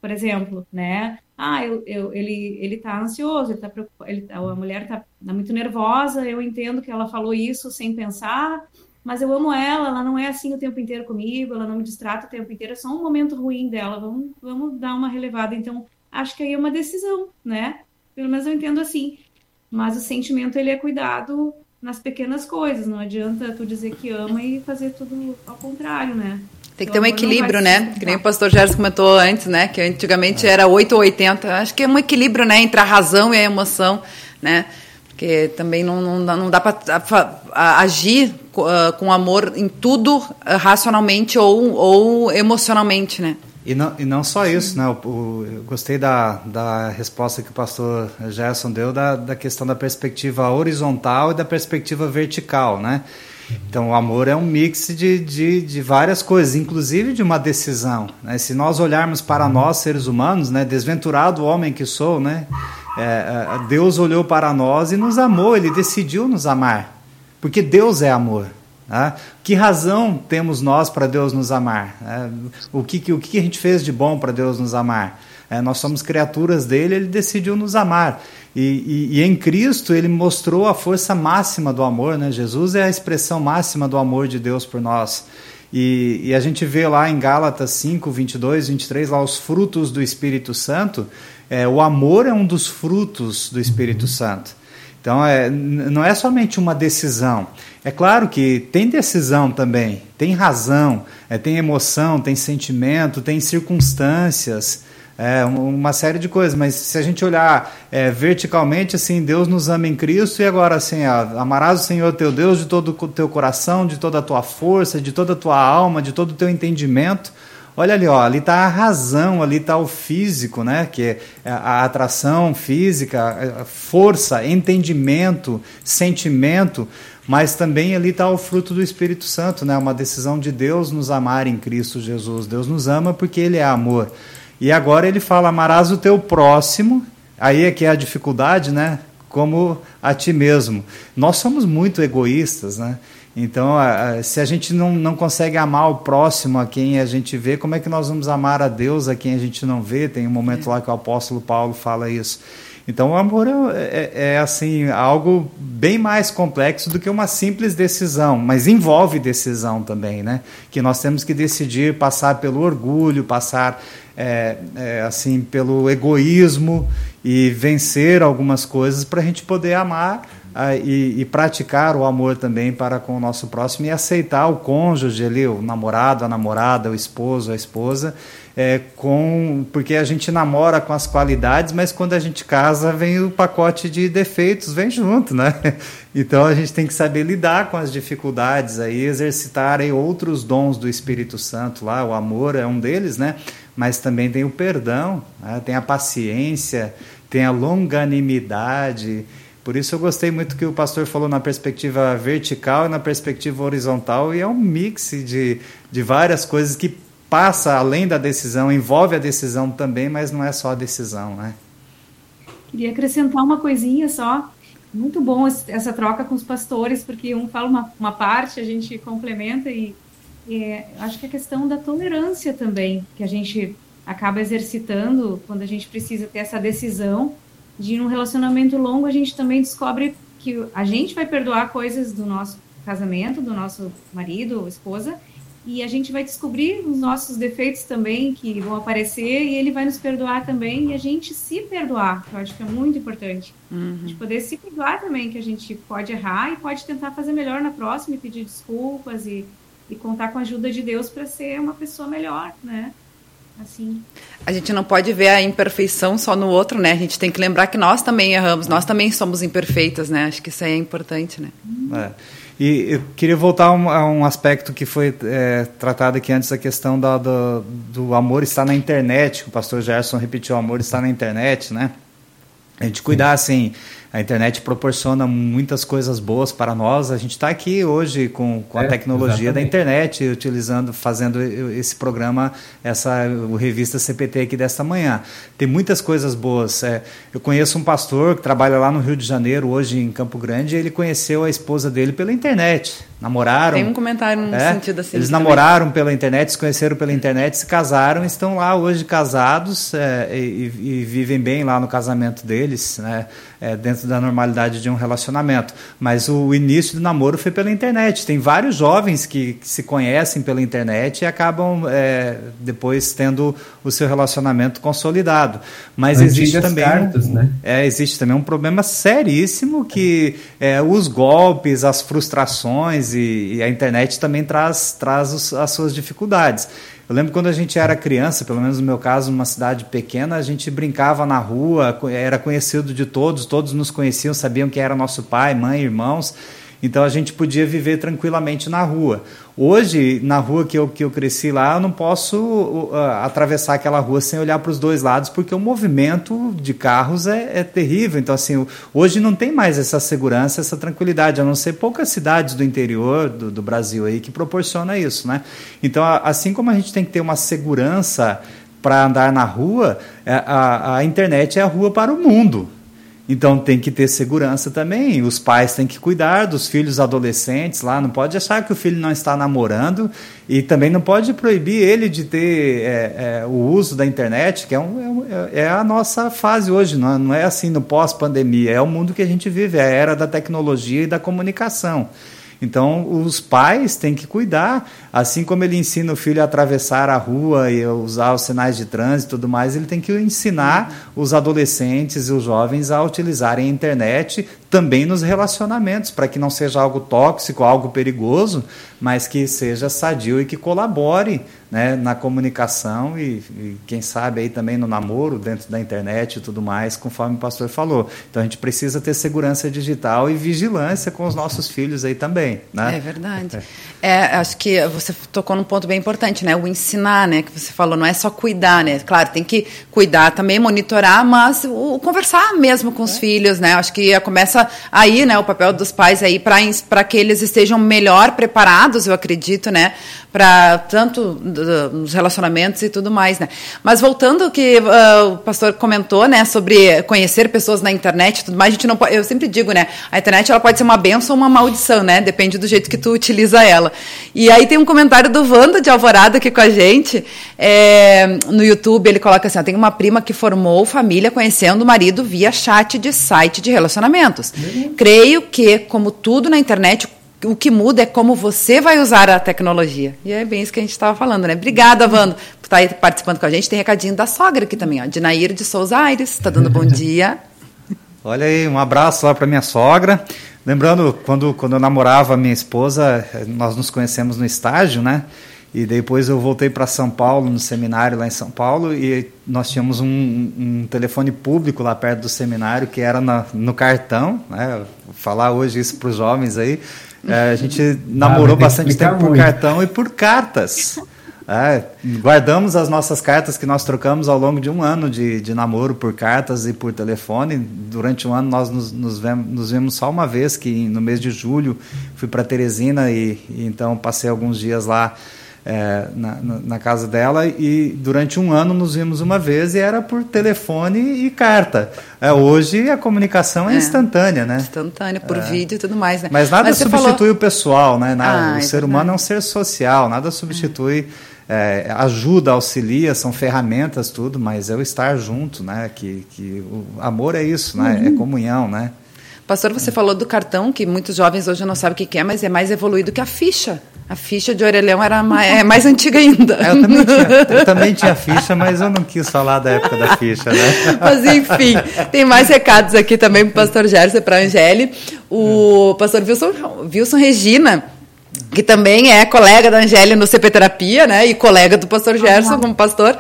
por exemplo, né? Ah, eu, eu, ele ele está ansioso, ele tá preocupado, ele, tá, a mulher está tá muito nervosa. Eu entendo que ela falou isso sem pensar, mas eu amo ela. Ela não é assim o tempo inteiro comigo. Ela não me distrata o tempo inteiro. É só um momento ruim dela. Vamos vamos dar uma relevada. Então acho que aí é uma decisão, né? Pelo menos eu entendo assim. Mas o sentimento ele é cuidado nas pequenas coisas. Não adianta tu dizer que ama e fazer tudo ao contrário, né? Tem que ter um equilíbrio, né? Que nem o pastor Gerson comentou antes, né? Que antigamente era 8 ou 80. Acho que é um equilíbrio, né? Entre a razão e a emoção, né? Porque também não, não, dá, não dá para agir uh, com amor em tudo uh, racionalmente ou, ou emocionalmente, né? E não, e não só isso, né? Eu, eu, gostei da, da resposta que o pastor Gerson deu da, da questão da perspectiva horizontal e da perspectiva vertical, né? Então, o amor é um mix de, de, de várias coisas, inclusive de uma decisão. Né? Se nós olharmos para nós, seres humanos, né? desventurado homem que sou, né? É, é, Deus olhou para nós e nos amou, Ele decidiu nos amar, porque Deus é amor. Né? Que razão temos nós para Deus nos amar? É, o, que, o que a gente fez de bom para Deus nos amar? É, nós somos criaturas dele, ele decidiu nos amar. E, e, e, em Cristo ele mostrou a força máxima do amor, né? Jesus é a expressão máxima do amor de Deus por nós. E, e, a gente vê lá em Gálatas 5, 22, 23, lá os frutos do Espírito Santo. É, o amor é um dos frutos do Espírito uhum. Santo. Então, é, não é somente uma decisão. É claro que tem decisão também, tem razão, é, tem emoção, tem sentimento, tem circunstâncias é, uma série de coisas, mas se a gente olhar é, verticalmente, assim, Deus nos ama em Cristo e agora assim, ó, amarás o Senhor teu Deus de todo o teu coração, de toda a tua força, de toda a tua alma, de todo o teu entendimento. Olha ali, ó, ali está a razão, ali está o físico, né? Que é a atração física, a força, entendimento, sentimento, mas também ali está o fruto do Espírito Santo, né? Uma decisão de Deus nos amar em Cristo Jesus. Deus nos ama porque Ele é amor. E agora ele fala: amarás o teu próximo. Aí é que é a dificuldade, né? Como a ti mesmo. Nós somos muito egoístas, né? Então, se a gente não, não consegue amar o próximo a quem a gente vê, como é que nós vamos amar a Deus a quem a gente não vê? Tem um momento lá que o apóstolo Paulo fala isso. Então, o amor é, é, é, assim algo bem mais complexo do que uma simples decisão, mas envolve decisão também, né? Que nós temos que decidir passar pelo orgulho, passar é, é, assim pelo egoísmo e vencer algumas coisas para a gente poder amar ah, e, e, praticar o amor também para com o nosso próximo e aceitar o cônjuge ali, o namorado, a namorada, o esposo, a esposa, é, com porque a gente namora com as qualidades, mas quando a gente casa vem o pacote de defeitos, vem junto, né? <laughs> Então a gente tem que saber lidar com as dificuldades aí, exercitar aí outros dons do Espírito Santo lá, o amor é um deles, né? Mas também tem o perdão, né? tem a paciência, tem a longanimidade. Por isso eu gostei muito que o pastor falou na perspectiva vertical e na perspectiva horizontal, e é um mix de, de várias coisas que passa além da decisão, envolve a decisão também, mas não é só a decisão, né? Queria acrescentar uma coisinha só. Muito bom essa troca com os pastores, porque um fala uma, uma parte, a gente complementa e, é, acho que a questão da tolerância também, que a gente acaba exercitando quando a gente precisa ter essa decisão de num relacionamento longo a gente também descobre que a gente vai perdoar coisas do nosso casamento, do nosso marido ou esposa, e a gente vai descobrir os nossos defeitos também que vão aparecer e ele vai nos perdoar também e a gente se perdoar, que eu acho que é muito importante. Uhum. Gente poder se perdoar também, que a gente pode errar e pode tentar fazer melhor na próxima e pedir desculpas e, e contar com a ajuda de Deus para ser uma pessoa melhor, né? Assim. A gente não pode ver a imperfeição só no outro, né? A gente tem que lembrar que nós também erramos, nós também somos imperfeitas, né? Acho que isso aí é importante, né? Hum É. E eu queria voltar a um, a um aspecto que foi é, tratado aqui antes, a questão da, do, do amor estar na internet, o pastor Gerson repetiu, o amor está na internet, né? A gente cuidar, assim, a internet proporciona muitas coisas boas para nós. A gente está aqui hoje com, com a é, tecnologia exatamente. da internet, utilizando, fazendo esse programa, essa o revista CPT aqui desta manhã. Tem muitas coisas boas. É, eu conheço um pastor que trabalha lá no Rio de Janeiro, hoje em Campo Grande, e ele conheceu a esposa dele pela internet. Namoraram. Tem um comentário no é, sentido assim. Eles namoraram também. pela internet, se conheceram pela internet, se casaram, estão lá hoje casados é, e, e, vivem bem lá no casamento deles, né? É, dentro dentro da normalidade de um relacionamento. Mas o início do namoro foi pela internet. Tem vários jovens que, que se conhecem pela internet e acabam é, depois tendo o seu relacionamento consolidado. Mas Antigas existe também, cartas, né? é, existe também um problema seríssimo que é, os golpes, as frustrações e, e, a internet também traz, traz os, as suas dificuldades. Eu lembro quando a gente era criança, pelo menos no meu caso, numa cidade pequena, a gente brincava na rua, era conhecido de todos, todos nos conheciam, sabiam que era nosso pai, mãe, irmãos. Então a gente podia viver tranquilamente na rua. Hoje, na rua que eu, que eu cresci lá, eu não posso uh, atravessar aquela rua sem olhar para os dois lados, porque o movimento de carros é, é terrível. Então, assim, hoje não tem mais essa segurança, essa tranquilidade, a não ser poucas cidades do interior do, do Brasil aí que proporciona isso, né? Então, assim como a gente tem que ter uma segurança para andar na rua, é, a, a internet é a rua para o mundo. Então tem que ter segurança também. Os pais têm que cuidar dos filhos adolescentes lá. Não pode achar que o filho não está namorando e também não pode proibir ele de ter é, é, o uso da internet, que é, um, é, é a nossa fase hoje. Não, não é assim no pós-pandemia. É o mundo que a gente vive, é a era da tecnologia e da comunicação. Então, os pais têm que cuidar, assim como ele ensina o filho a atravessar a rua e usar os sinais de trânsito e tudo mais, ele tem que ensinar os adolescentes e os jovens a utilizarem a internet também nos relacionamentos, para que não seja algo tóxico, algo perigoso, mas que seja sadio e que colabore né, na comunicação e, e, quem sabe aí também no namoro, dentro da internet e tudo mais, conforme o pastor falou. Então a gente precisa ter segurança digital e vigilância com os nossos filhos aí também. Né? É verdade. É, acho que você tocou num ponto bem importante, né? O ensinar, né? Que você falou, não é só cuidar, né? Claro, tem que cuidar também, monitorar, mas o, conversar mesmo com os é. filhos, né? Acho que começa aí, né? O papel dos pais aí para que eles estejam melhor preparados, eu acredito, né? Para tanto nos relacionamentos e tudo mais, né? Mas voltando ao que uh, o pastor comentou, né? Sobre conhecer pessoas na internet e tudo mais, a gente não pode, eu sempre digo, né? A internet ela pode ser uma benção ou uma maldição, né? Depende do jeito que tu utiliza ela. E aí tem um comentário do Wanda de Alvorada aqui com a gente. É, no YouTube, ele coloca assim: tem uma prima que formou família conhecendo o marido via chat de site de relacionamentos. Uhum. Creio que, como tudo na internet, o que muda é como você vai usar a tecnologia. E é bem isso que a gente estava falando, né? Obrigada, Wanda, por estar tá aí participando com a gente. Tem recadinho da sogra aqui também, ó. De Nair de Souza Aires, está dando bom <laughs> dia. Olha aí, um abraço lá para minha sogra. Lembrando, quando, quando eu namorava minha esposa, nós nos conhecemos no estágio, né? E depois eu voltei para São Paulo, no seminário lá em São Paulo, e nós tínhamos um, um telefone público lá perto do seminário, que era na, no cartão, né? Vou falar hoje isso para os jovens aí. É, a gente <laughs> ah, namorou bastante tempo muito. por cartão e por cartas. É, guardamos as nossas cartas que nós trocamos ao longo de um ano de, de namoro por cartas e por telefone. Durante um ano nós nos, nos, vemos, nos vemos só uma vez, que no mês de julho fui para Teresina e, e, então passei alguns dias lá é, na, na, casa dela e durante um ano nos vimos uma vez e era por telefone e carta. É, hoje a comunicação é, é instantânea, né? Instantânea, por é. vídeo e tudo mais, né? Mas nada Mas substitui falou... o pessoal, né? Nada, ah, o é ser humano é um ser social, nada substitui é, ajuda, auxilia, são ferramentas, tudo, mas é o estar junto, né? Que, que o amor é isso, né? É uhum. É comunhão, né? Pastor, você falou do cartão, que muitos jovens hoje não sabem o que é, mas é mais evoluído que a ficha. A ficha de orelhão era mais, é mais antiga ainda. É, eu, também tinha, eu também tinha <laughs> ficha, mas eu não quis falar da época da ficha, né? Mas enfim, tem mais recados aqui também para o pastor Gerson e para a Angeli. O pastor Wilson, Wilson Regina que também é colega da Angélia no CP Terapia, né? E colega do pastor Gerson como pastor.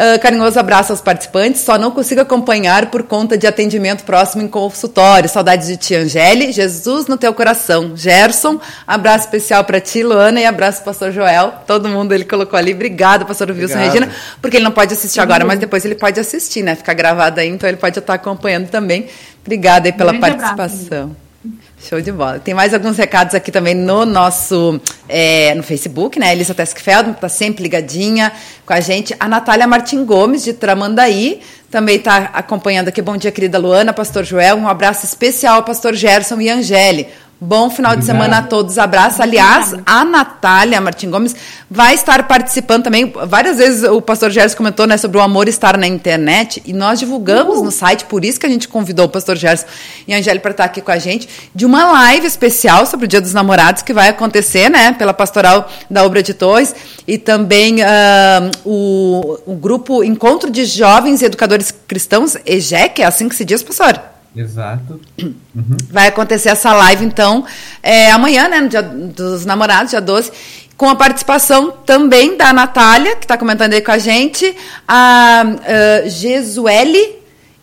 Uh, carinhoso abraço aos participantes. Só não consigo acompanhar por conta de atendimento próximo em consultório. Saudades de tia Angele. Jesus no teu coração. Gerson, abraço especial para ti, Luana, e abraço pastor Joel. Todo mundo ele colocou ali. Obrigado, pastor Wilson Regina, porque ele não pode assistir agora, mas depois ele pode assistir, né? Fica gravado aí, então ele pode estar acompanhando também. Obrigada aí pela participação. Abraço, Show de bola. Tem mais alguns recados aqui também no nosso é, no Facebook, né? Elisa Teskfeld está sempre ligadinha com a gente. A Natália Martin Gomes, de Tramandaí, também está acompanhando aqui. Bom dia, querida Luana, Pastor Joel. Um abraço especial ao Pastor Gerson e Angele. Bom final Obrigado. de semana a todos. Abraço. Aliás, a Natália Martin Gomes vai estar participando também. Várias vezes o pastor Gerson comentou né, sobre o amor estar na internet e nós divulgamos uh. no site, por isso que a gente convidou o pastor Gerson e a Angélica para estar aqui com a gente, de uma live especial sobre o Dia dos Namorados que vai acontecer né, pela pastoral da Obra de Torres e também uh, o, o grupo Encontro de Jovens Educadores Cristãos, EJEC, é assim que se diz, pastor? Exato. <clears throat> Uhum. Vai acontecer essa live, então, é, amanhã, né, no dia dos namorados, dia 12, com a participação também da Natália, que está comentando aí com a gente, a uh, Gesuele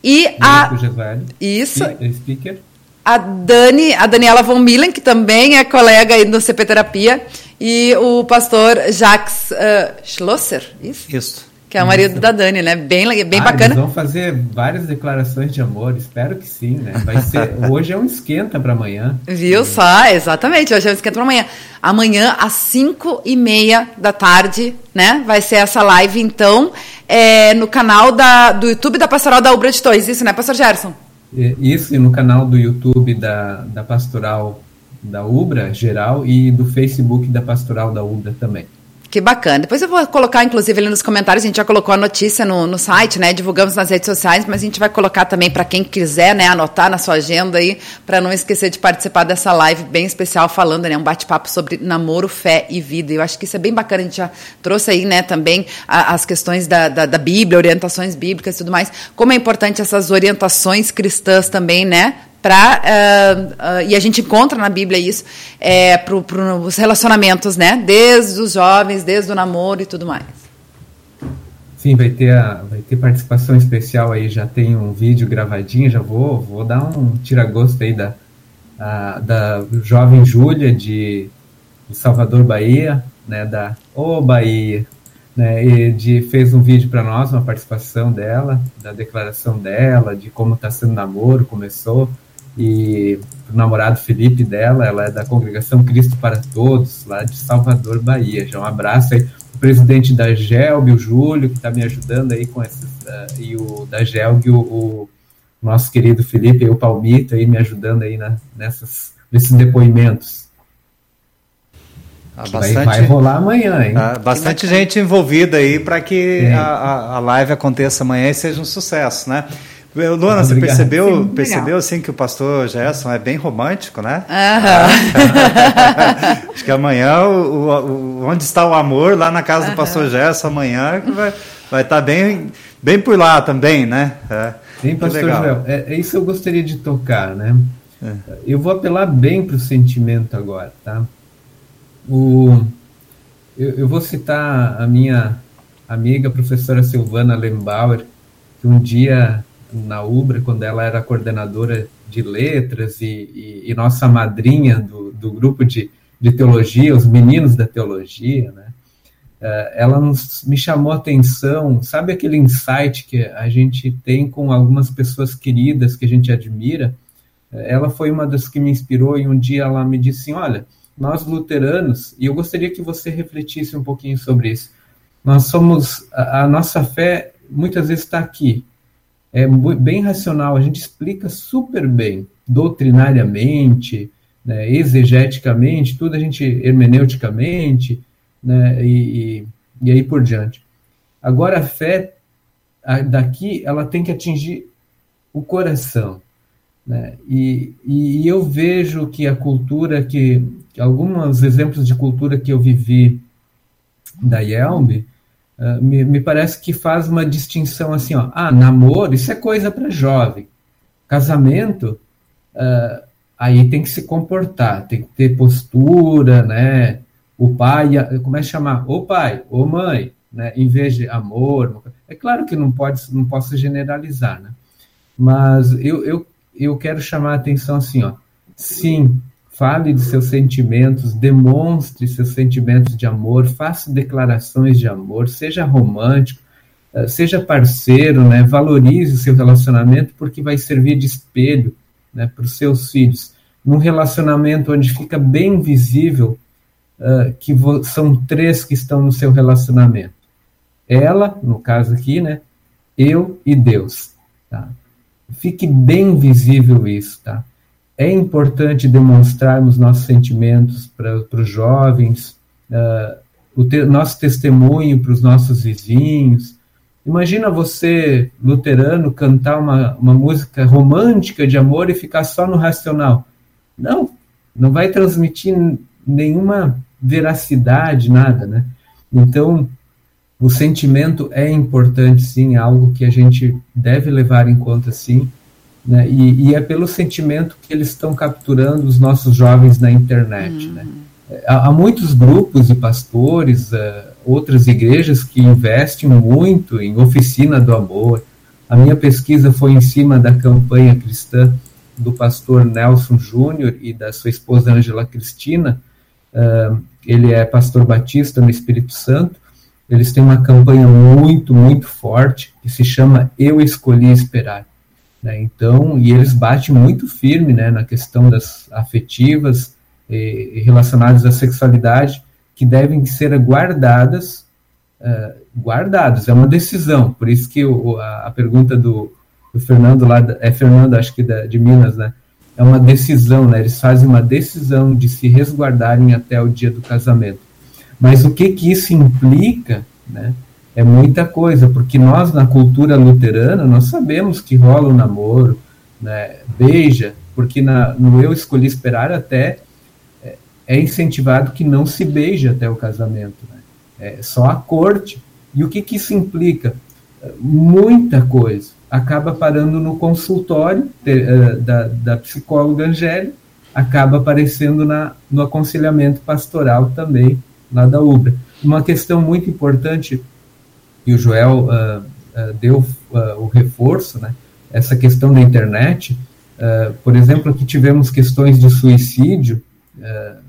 e a. Gesuele. Isso. Speaker. A Dani, a Daniela Von Millen, que também é colega aí no CP Terapia, e o pastor Jacques uh, Schlosser. Isso. Isso. Que é o marido da Dani, né? Bem, bem ah, bacana. Eles vão fazer várias declarações de amor, espero que sim, né? Vai ser, <laughs> hoje é um esquenta para amanhã. Viu só? Exatamente, hoje é um esquenta para amanhã. Amanhã, às 5 e meia da tarde, né? Vai ser essa live, então, é, no canal da, do YouTube da Pastoral da Ubra de Torres. Isso, né, Pastor Gerson? Isso, e no canal do YouTube da, da Pastoral da Ubra geral e do Facebook da Pastoral da Ubra também. Que bacana. Depois eu vou colocar, inclusive, ali nos comentários, a gente já colocou a notícia no, no site, né? Divulgamos nas redes sociais, mas a gente vai colocar também para quem quiser, né, anotar na sua agenda aí, para não esquecer de participar dessa live bem especial, falando, né? Um bate-papo sobre namoro, fé e vida. Eu acho que isso é bem bacana, a gente já trouxe aí, né, também a, as questões da, da, da Bíblia, orientações bíblicas e tudo mais. Como é importante essas orientações cristãs também, né? Para uh, uh, ah, e a gente encontra na Bíblia isso é, para os relacionamentos, né? Desde os jovens, desde o namoro e tudo mais. Sim, vai ter a, vai ter participação especial aí. Já tem um vídeo gravadinho. Já vou vou dar um tira-gosto aí da a, da jovem Júlia de, Salvador, Bahia, né? Da Ô oh, Bahia, né? E de fez um vídeo para nós, uma participação dela, da declaração dela, de como está sendo namoro, começou e o namorado Felipe dela, ela é da congregação Cristo para Todos, lá de Salvador, Bahia. Já um abraço aí o presidente da GELG, o Júlio, que está me ajudando aí com esses, uh, e o da GELG, o, o, nosso querido Felipe e o Palmito aí me ajudando aí na, nessas, nesses depoimentos. Ah, bastante, vai, vai, rolar amanhã, hein? Ah, bastante gente envolvida aí para que a, a live aconteça amanhã e seja um sucesso, né? Luana, você percebeu, Sim, percebeu assim que o pastor Gerson é bem romântico, né? Uhum. <laughs> Acho que amanhã, o, o, onde está o amor, lá na casa uhum. do pastor Gerson, amanhã vai, vai estar bem, bem por lá também, né? É, Sim, pastor Joel, é, é, isso eu gostaria de tocar, né? É. Eu vou apelar bem para o sentimento agora, tá? O, eu, eu vou citar a minha amiga professora Silvana Lembauer, que um dia na UBRA, quando ela era coordenadora de letras e, e, e nossa madrinha do, do grupo de, de teologia, os meninos da teologia, né? Uh, ela nos, me chamou a atenção, sabe aquele insight que a gente tem com algumas pessoas queridas que a gente admira? Uh, ela foi uma das que me inspirou e um dia ela me disse assim, olha, nós luteranos, e eu gostaria que você refletisse um pouquinho sobre isso, nós somos, a, a nossa fé muitas vezes está aqui, é bem racional, a gente explica super bem, doutrinariamente, né, exegeticamente, tudo a gente hermeneuticamente, né, e, e, e aí por diante. Agora a fé a, daqui ela tem que atingir o coração, né, e, e, eu vejo que a cultura que alguns exemplos de cultura que eu vivi da Yelm, Uh, me, me, parece que faz uma distinção assim, ó, ah, namoro, isso é coisa para jovem. Casamento, uh, aí tem que se comportar, tem que ter postura, né? O pai, como é chamar? O pai, ô mãe, né, em vez de amor. É claro que não pode, não posso generalizar, né? Mas eu, eu, eu quero chamar a atenção assim, ó. Sim, fale de seus sentimentos, demonstre seus sentimentos de amor, faça declarações de amor, seja romântico, eh, seja parceiro, né? Valorize o seu relacionamento porque vai servir de espelho, né, para os seus filhos. Num relacionamento onde fica bem visível uh, que são três que estão no seu relacionamento. Ela, no caso aqui, né? Eu e Deus. Tá? Fique bem visível isso, tá? É importante demonstrarmos nossos sentimentos para os jovens, uh, o te, nosso testemunho para os nossos vizinhos. Imagina você, luterano, cantar uma, uma música romântica de amor e ficar só no racional. Não, não vai transmitir nenhuma veracidade, nada, né? Então, o sentimento é importante, sim, é algo que a gente deve levar em conta, sim, né? E, e é pelo sentimento que eles estão capturando os nossos jovens na internet, né? uhum. né? Há, há, muitos grupos de pastores, uh, outras igrejas que investem muito em oficina do amor. A minha pesquisa foi em cima da campanha cristã do pastor Nelson Júnior e da sua esposa Angela Cristina. Uh, ele é pastor batista no Espírito Santo eles têm uma campanha muito, muito forte que se chama Eu Escolhi Esperar. Né? Então, e eles batem muito firme né, na questão das afetivas e, relacionadas à sexualidade, que devem ser guardadas, uh, guardadas, é uma decisão, por isso que o, a, a, pergunta do, do, Fernando lá, é Fernando, acho que da, de Minas, né? É uma decisão, né? Eles fazem uma decisão de se resguardarem até o dia do casamento. Mas o que que isso implica, né? É muita coisa, porque nós na cultura luterana nós sabemos que rola o um namoro, né? Beija, porque na, no eu escolhi esperar até é, é incentivado que não se beije até o casamento, né? É só a corte. E o que que isso implica? Muita coisa. Acaba parando no consultório uh, da, da psicóloga Angélica, acaba aparecendo na, no aconselhamento pastoral também, lá da UBRA. Uma questão muito importante, e o Joel uh, uh, deu uh, o reforço, né? essa questão da internet. por exemplo, aqui tivemos questões de suicídio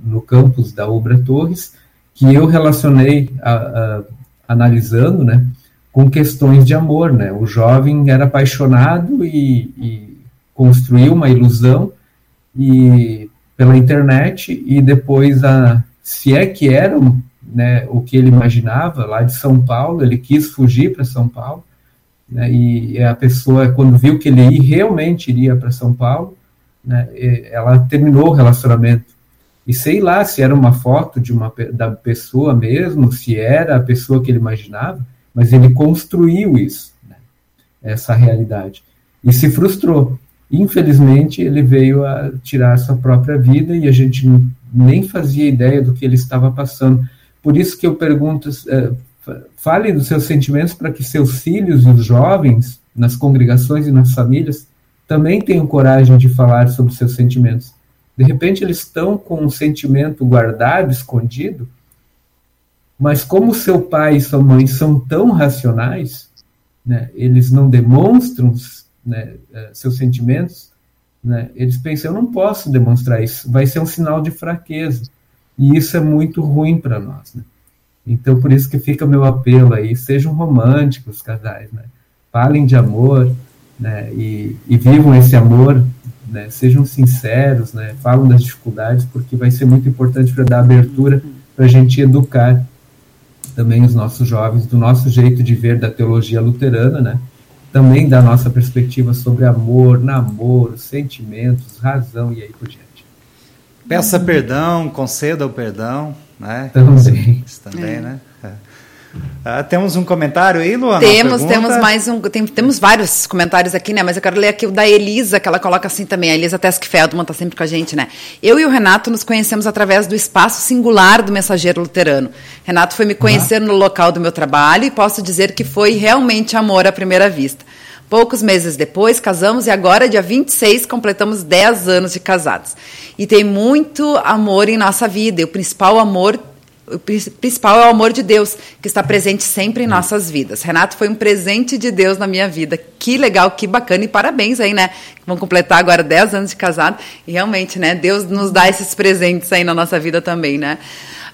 no campus da UBRA Torres, que eu relacionei, a, a, analisando, né, com questões de amor. Né? O jovem era apaixonado e, e construiu uma ilusão e pela internet e depois a, se é que era né, o que ele imaginava lá de São Paulo, ele quis fugir para São Paulo, né, e a pessoa, quando viu que ele realmente iria para São Paulo, né, ela terminou o relacionamento. E sei lá se era uma foto de uma, da pessoa mesmo, se era a pessoa que ele imaginava, mas ele construiu isso, né, essa realidade. E se frustrou. Infelizmente, ele veio a tirar sua própria vida e a gente nem fazia ideia do que ele estava passando. Por isso que eu pergunto, é, fale dos seus sentimentos para que seus filhos e os jovens, nas congregações e nas famílias, também tenham coragem de falar sobre seus sentimentos. De repente, eles estão com um sentimento guardado, escondido, mas como seu pai e sua mãe são tão racionais, né, eles não demonstram né, é, seus sentimentos, né, eles pensam, eu não posso demonstrar isso, vai ser um sinal de fraqueza. E isso é muito ruim para nós. Né? Então, por isso que fica o meu apelo aí, sejam românticos, casais, né? falem de amor né? e, e vivam esse amor, né? sejam sinceros, né? falam das dificuldades, porque vai ser muito importante para dar abertura para a gente educar também os nossos jovens do nosso jeito de ver da teologia luterana, né? também da nossa perspectiva sobre amor, namoro, sentimentos, razão e aí por diante. Peça perdão, conceda o perdão, né? Também. Isso também, é. né? É. Ah, temos um comentário aí, Luana? Temos, temos mais um. Tem, temos vários comentários aqui, né? Mas eu quero ler aqui o da Elisa, que ela coloca assim também. A Elisa Tesk Feldman está sempre com a gente, né? Eu e o Renato nos conhecemos através do espaço singular do Mensageiro Luterano. Renato foi me conhecer no local do meu trabalho e posso dizer que foi realmente amor à primeira vista. Poucos meses depois, casamos e agora, dia 26, completamos 10 anos de casados. E tem muito amor em nossa vida. E o principal amor o principal é o amor de Deus, que está presente sempre em nossas vidas. Renato foi um presente de Deus na minha vida. Que legal, que bacana e parabéns aí, né? Vão completar agora 10 anos de casado e realmente, né? Deus nos dá esses presentes aí na nossa vida também, né?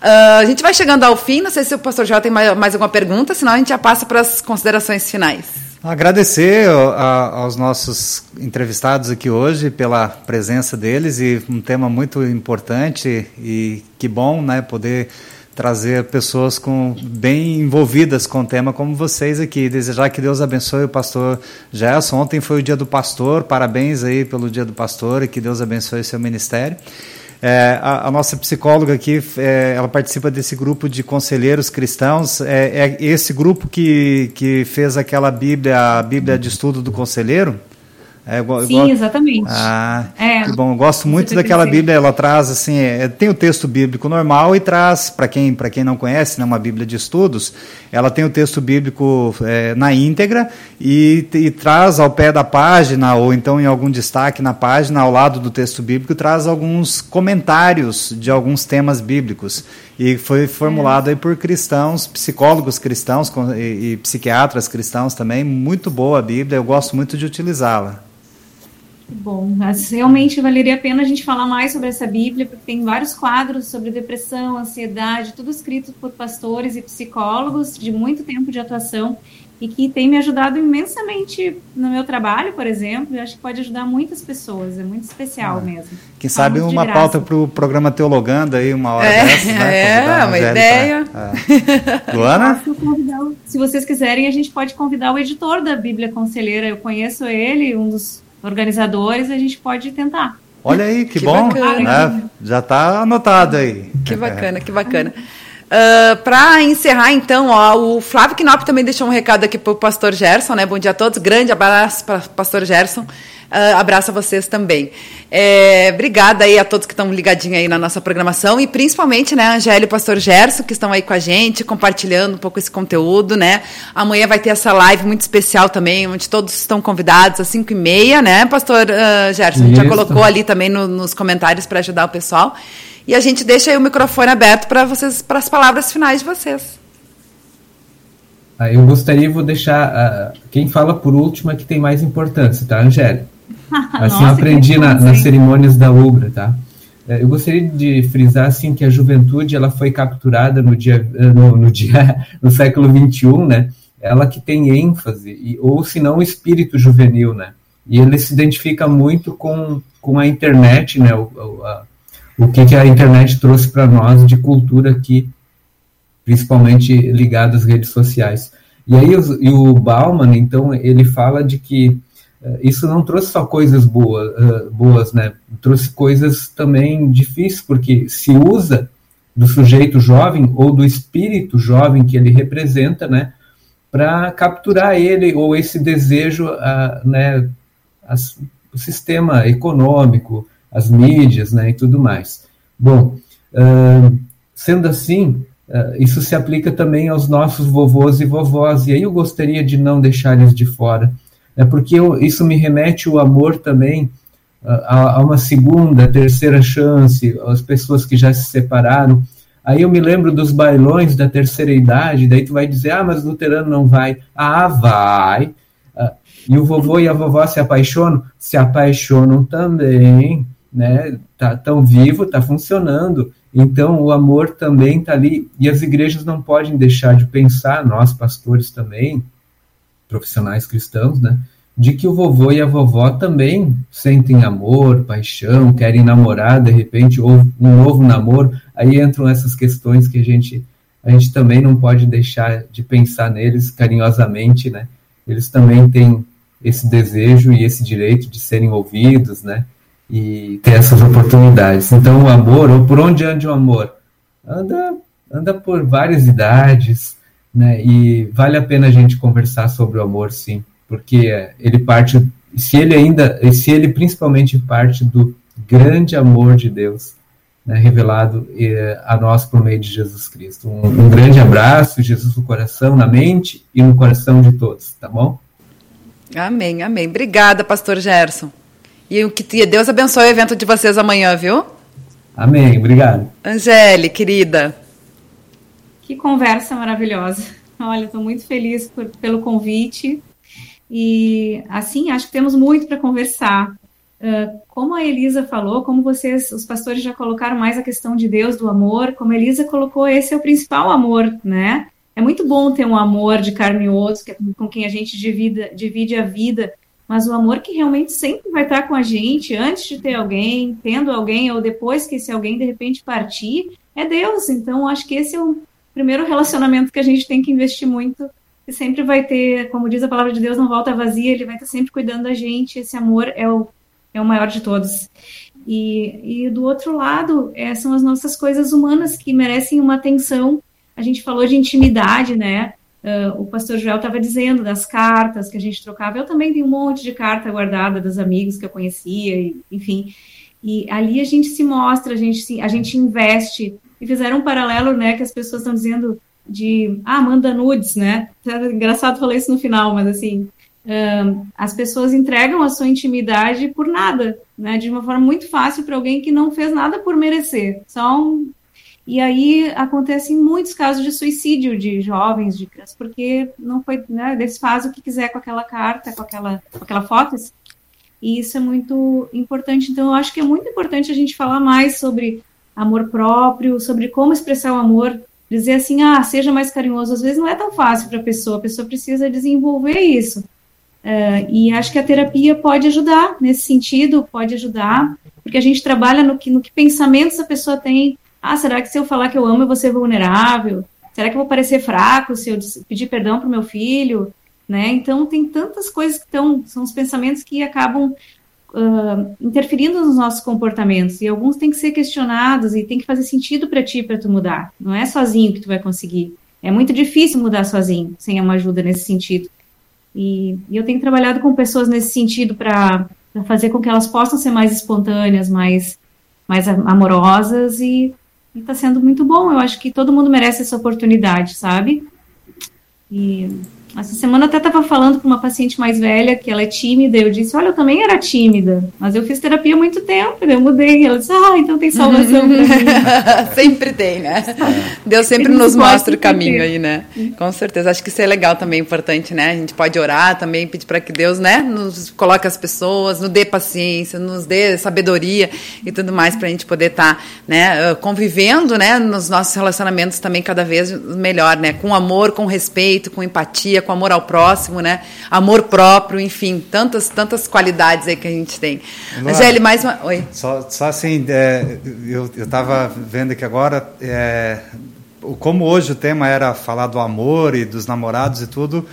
Uh, a gente vai chegando ao fim, não sei se o pastor já tem mais, mais alguma pergunta, senão a gente já passa para as considerações finais. Agradecer a, aos nossos entrevistados aqui hoje pela presença deles e um tema muito importante e que bom, né, poder trazer pessoas com bem envolvidas com o tema como vocês aqui. Desejar que Deus abençoe o pastor Gerson. Ontem foi o dia do pastor, parabéns aí pelo dia do pastor e que Deus abençoe seu ministério. É, a, a, nossa psicóloga aqui, é, ela participa desse grupo de conselheiros cristãos. É, é, esse grupo que, que fez aquela Bíblia, a Bíblia de Estudo do Conselheiro. É, Sim, exatamente. Ah, é, bom. Eu gosto muito daquela Bíblia. Ela traz assim, é, tem o texto bíblico normal e traz para quem quem não conhece, né, uma Bíblia de estudos. Ela tem o texto bíblico é, na íntegra e, e, traz ao pé da página ou então em algum destaque na página ao lado do texto bíblico traz alguns comentários de alguns temas bíblicos e foi formulado aí por cristãos, psicólogos cristãos e, e psiquiatras cristãos também. Muito boa a Bíblia. Eu gosto muito de utilizá-la. Bom, realmente valeria a pena a gente falar mais sobre essa Bíblia, porque tem vários quadros sobre depressão, ansiedade, tudo escrito por pastores e psicólogos de muito tempo de atuação e que tem me ajudado imensamente no meu trabalho, por exemplo, e acho que pode ajudar muitas pessoas, é muito especial ah, mesmo. Quem sabe uma pauta para o programa Teologando aí, uma hora é, dessas, né? É, uma ideia. É. Luana? Se vocês quiserem, a gente pode convidar o editor da Bíblia Conselheira, eu conheço ele, um dos organizadores, a gente pode tentar. Olha aí, que, que bom. É, já está anotado aí. Que bacana, que <laughs> bacana. Uh, ah, para encerrar, então, ó, o Flávio Knop também deixou um recado aqui para o pastor Gerson, né? Bom dia a todos. Grande abraço para o pastor Gerson. Uh, abraço a vocês também. É, obrigada aí a todos que estão ligadinhos aí na nossa programação e principalmente, né, Angélia e o pastor Gerson, que estão aí com a gente, compartilhando um pouco esse conteúdo, né? Amanhã vai ter essa live muito especial também, onde todos estão convidados às 5 e meia, né, pastor uh, Gerson? A gente já colocou ali também no, nos comentários para ajudar o pessoal. E a gente deixa aí o microfone aberto para vocês, para as palavras finais de vocês. Ah, eu gostaria, vou deixar. Uh, quem fala por último é que tem mais importância, tá, Angélia? <laughs> Assim Nossa, aprendi na, nas cerimônias da Ubra, tá? É, eu gostaria de frisar assim que a juventude ela foi capturada no dia eh, no, no dia <laughs> no século 21, né? Ela que tem ênfase e, ou se não o espírito juvenil, né? E ele se identifica muito com, com a internet, né? O, a, o que, que a internet trouxe para nós de cultura aqui, principalmente ligado às redes sociais. E aí e o Bauman, então, ele fala de que isso não trouxe só coisas boas, uh, boas, né? Trouxe coisas também difíceis, porque se usa do sujeito jovem ou do espírito jovem que ele representa, né? Para capturar ele ou esse desejo, uh, né? O sistema econômico, as mídias, né? E tudo mais. Bom, uh, sendo assim, isso se aplica também aos nossos vovôs e vovós, e aí eu gostaria de não deixar eles de fora é porque eu, isso me remete o amor também a, a, uma segunda, terceira chance, as pessoas que já se separaram. Aí eu me lembro dos bailões da terceira idade, daí tu vai dizer, ah, mas luterano não vai. Ah, vai. Ah, e o vovô e a vovó se apaixonam? Se apaixonam também, né? Tá tão vivo, tá funcionando. Então o amor também tá ali e as igrejas não podem deixar de pensar, nós pastores também, profissionais cristãos, né? De que o vovô e a vovó também sentem amor, paixão, querem namorar de repente, ou um novo namoro. Aí entram essas questões que a gente, a gente também não pode deixar de pensar neles carinhosamente, né? Eles também têm esse desejo e esse direito de serem ouvidos, né? E ter essas oportunidades. Então, o amor, ou por onde anda o amor? Anda, anda por várias idades, né? E vale a pena a gente conversar sobre o amor, sim, porque ele parte, se ele ainda, se ele principalmente parte do grande amor de Deus, né, revelado eh, a nós por meio de Jesus Cristo. Um, um, grande abraço, Jesus no coração, na mente e no coração de todos, tá bom? Amém, amém. Obrigada, pastor Gerson. E que Deus abençoe o evento de vocês amanhã, viu? Amém, obrigado. Angele, querida. Que conversa maravilhosa. Olha, estou muito feliz por, pelo convite. E, assim, acho que temos muito para conversar. Uh, como a Elisa falou, como vocês, os pastores já colocaram mais a questão de Deus, do amor, como a Elisa colocou, esse é o principal amor, né? É muito bom ter um amor de carne e osso, que é com quem a gente divide, divide a vida, mas o amor que realmente sempre vai estar com a gente, antes de ter alguém, tendo alguém, ou depois que esse alguém de repente partir, é Deus. Então, acho que esse é o primeiro relacionamento que a gente tem que investir muito, que sempre vai ter, como diz a palavra de Deus, não volta vazia, ele vai estar sempre cuidando da gente, esse amor é o, é o maior de todos. E, e do outro lado, é, são as nossas coisas humanas que merecem uma atenção. A gente falou de intimidade, né? Uh, o pastor Joel estava dizendo das cartas que a gente trocava. Eu também tenho um monte de carta guardada dos amigos que eu conhecia, e, enfim. E ali a gente se mostra, a gente, a gente investe. E fizeram um paralelo, né, que as pessoas estão dizendo de, ah, manda nudes, né? Engraçado falar isso no final, mas assim, uh, as pessoas entregam a sua intimidade por nada, né? De uma forma muito fácil para alguém que não fez nada por merecer. Só um, e aí acontecem muitos casos de suicídio de jovens, de crianças, porque não foi, né, eles fazem o que quiser com aquela carta, com aquela, com aquela foto. E isso é muito importante. Então, eu acho que é muito importante a gente falar mais sobre amor próprio, sobre como expressar o amor. Dizer assim, ah, seja mais carinhoso. Às vezes não é tão fácil para a pessoa, a pessoa precisa desenvolver isso. Uh, e acho que a terapia pode ajudar nesse sentido, pode ajudar, porque a gente trabalha no que, no que pensamentos a pessoa tem, ah, será que se eu falar que eu amo eu vou ser vulnerável? Será que eu vou parecer fraco se eu pedir perdão para o meu filho? Né? Então, tem tantas coisas que estão, são os pensamentos que acabam uh, interferindo nos nossos comportamentos, e alguns têm que ser questionados e tem que fazer sentido para ti, para tu mudar. Não é sozinho que tu vai conseguir. É muito difícil mudar sozinho, sem uma ajuda nesse sentido. E, e eu tenho trabalhado com pessoas nesse sentido para fazer com que elas possam ser mais espontâneas, mais, mais amorosas e está sendo muito bom. Eu acho que todo mundo merece essa oportunidade, sabe? E essa semana eu até estava falando com uma paciente mais velha que ela é tímida. Eu disse: Olha, eu também era tímida, mas eu fiz terapia há muito tempo. Eu mudei. Ela disse: Ah, então tem salvação para mim. <laughs> sempre tem, né? <laughs> Deus sempre nos mostra o caminho aí, né? Com certeza. Acho que isso é legal também, importante, né? A gente pode orar também, pedir para que Deus, né, nos coloque as pessoas, nos dê paciência, nos dê sabedoria e tudo mais para a gente poder estar, tá, né, ah, convivendo, né, nos nossos relacionamentos também cada vez melhor, né? Com amor, com respeito, com empatia com amor ao próximo, né? Amor próprio, enfim, tantas, tantas qualidades aí que a gente tem. Angélica, mais uma. Oi. Só, só assim, é, eu estava vendo aqui agora. É, como hoje o tema era falar do amor e dos namorados e tudo,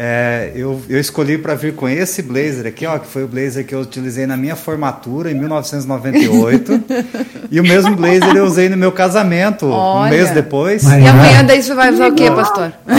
é, eu, eu escolhi para vir com esse blazer aqui, ó, que foi o blazer que eu utilizei na minha formatura em 1998. <laughs> e o mesmo blazer eu usei no meu casamento Olha. um mês depois. E amanhã daí você vai usar o quê, pastor? Ah,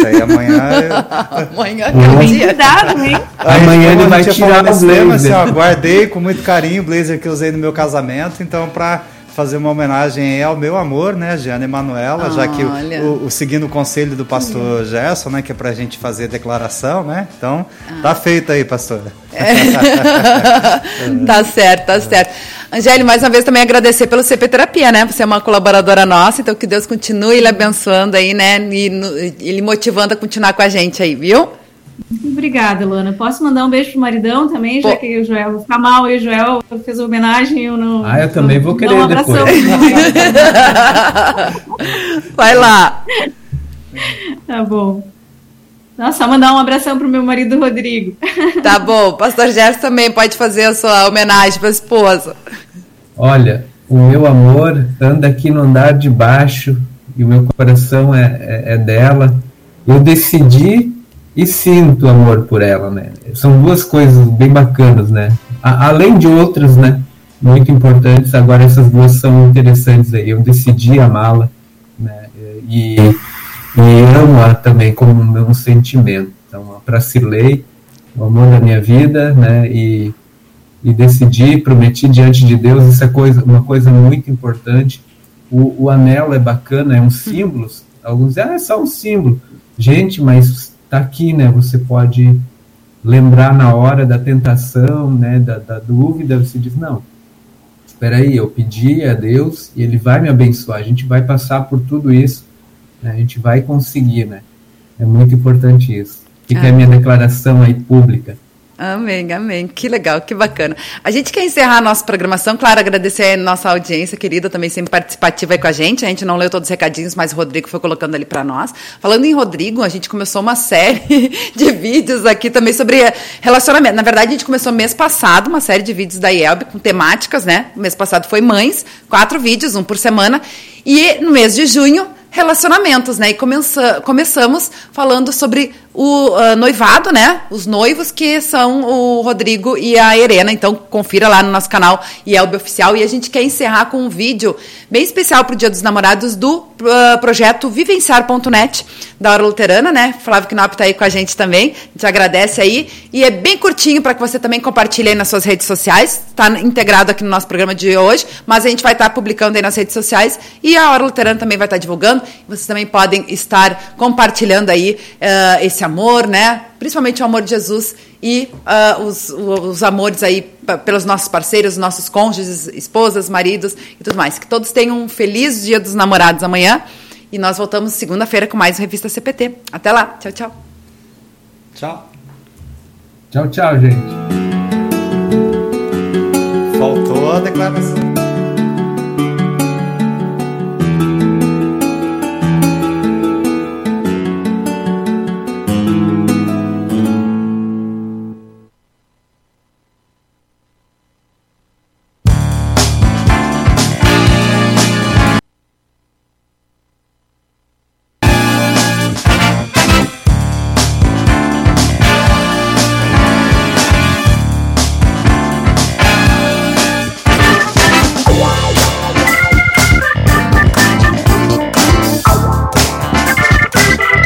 daí amanhã. Eu... <laughs> amanhã é dia. Cuidado, hein? Aí, amanhã ele vai tirar o blazer. Tema, assim, ó, guardei com muito carinho o blazer que eu usei no meu casamento, então para fazer uma homenagem ao meu amor, né, Giana Emanuela, já que o, o, seguindo o conselho do pastor Gerson, né, que é para a gente fazer declaração, né? Então, ah. tá feito aí, pastora. É. <laughs> tá certo, tá certo. Angélica, mais uma vez também agradecer pelo CP Terapia, né? Você é uma colaboradora nossa, então que Deus continue lhe abençoando aí, né? E, e lhe motivando a continuar com a gente aí, viu? Muito obrigada, Luana. Posso mandar um beijo pro maridão também, já Pô. que o Joel ficar mal e o Joel fez a homenagem. Eu não, ah, eu também vou querer um depois. <laughs> Vai lá. Tá bom. Nossa, mandar um abração pro meu marido Rodrigo. Tá bom. Pastor Gerson também pode fazer a sua homenagem para a esposa. Olha, o meu amor anda aqui no andar de baixo e o meu coração é, é, é dela. Eu decidi e sinto amor por ela, né? São duas coisas bem bacanas, né? A, além de outras, né? Muito importantes, agora essas duas são interessantes aí. Eu decidi amá-la, né? E, e amo-a também como um sentimento. Então, para Cirlei, o amor da minha vida, né? E, e decidi, prometi diante de Deus, isso é coisa, uma coisa muito importante. O, o anel é bacana, é um símbolo. Alguns dizem, ah, é só um símbolo. Gente, mas está aqui, né? Você pode lembrar na hora da tentação, né? Da, da dúvida, você diz, não, espera aí, eu pedi a Deus e Ele vai me abençoar. A gente vai passar por tudo isso Né? A gente vai conseguir, né? É muito importante isso. Fica ah. a minha declaração aí pública. Amém, amém. Que legal, que bacana. A gente quer encerrar a nossa programação, claro, agradecer a nossa audiência querida, também sempre participativa aí com a gente. A gente não leu todos os recadinhos, mas o Rodrigo foi colocando ali para nós. Falando em Rodrigo, a gente começou uma série <laughs> de vídeos aqui também sobre relacionamento. Na verdade, a gente começou mês passado uma série de vídeos da IELB com temáticas, né? O mês passado foi mães, quatro vídeos, um por semana. E no mês de junho, relacionamentos, né? E começa, começamos falando sobre o uh, noivado, né? Os noivos que são o Rodrigo e a Irena. Então, confira lá no nosso canal IELB Oficial. E a gente quer encerrar com um vídeo bem especial para o Dia dos Namorados do uh, projeto Vivenciar.net da Hora Luterana, né? Flávio Knop está aí com a gente também. A gente agradece aí. E é bem curtinho para que você também compartilhe aí nas suas redes sociais. Está integrado aqui no nosso programa de hoje, mas a gente vai estar tá publicando aí nas redes sociais. E a Hora Luterana também vai estar tá divulgando. Vocês também podem estar compartilhando aí uh, esse amor, né? Principalmente o amor de Jesus e uh, os, os amores aí pelos nossos parceiros, nossos cônjuges, esposas, maridos e tudo mais. Que todos tenham um feliz Dia dos Namorados amanhã. E nós voltamos segunda-feira com mais Revista CPT. Até lá. Tchau, tchau. Tchau. Tchau, tchau, gente. Faltou a declaração.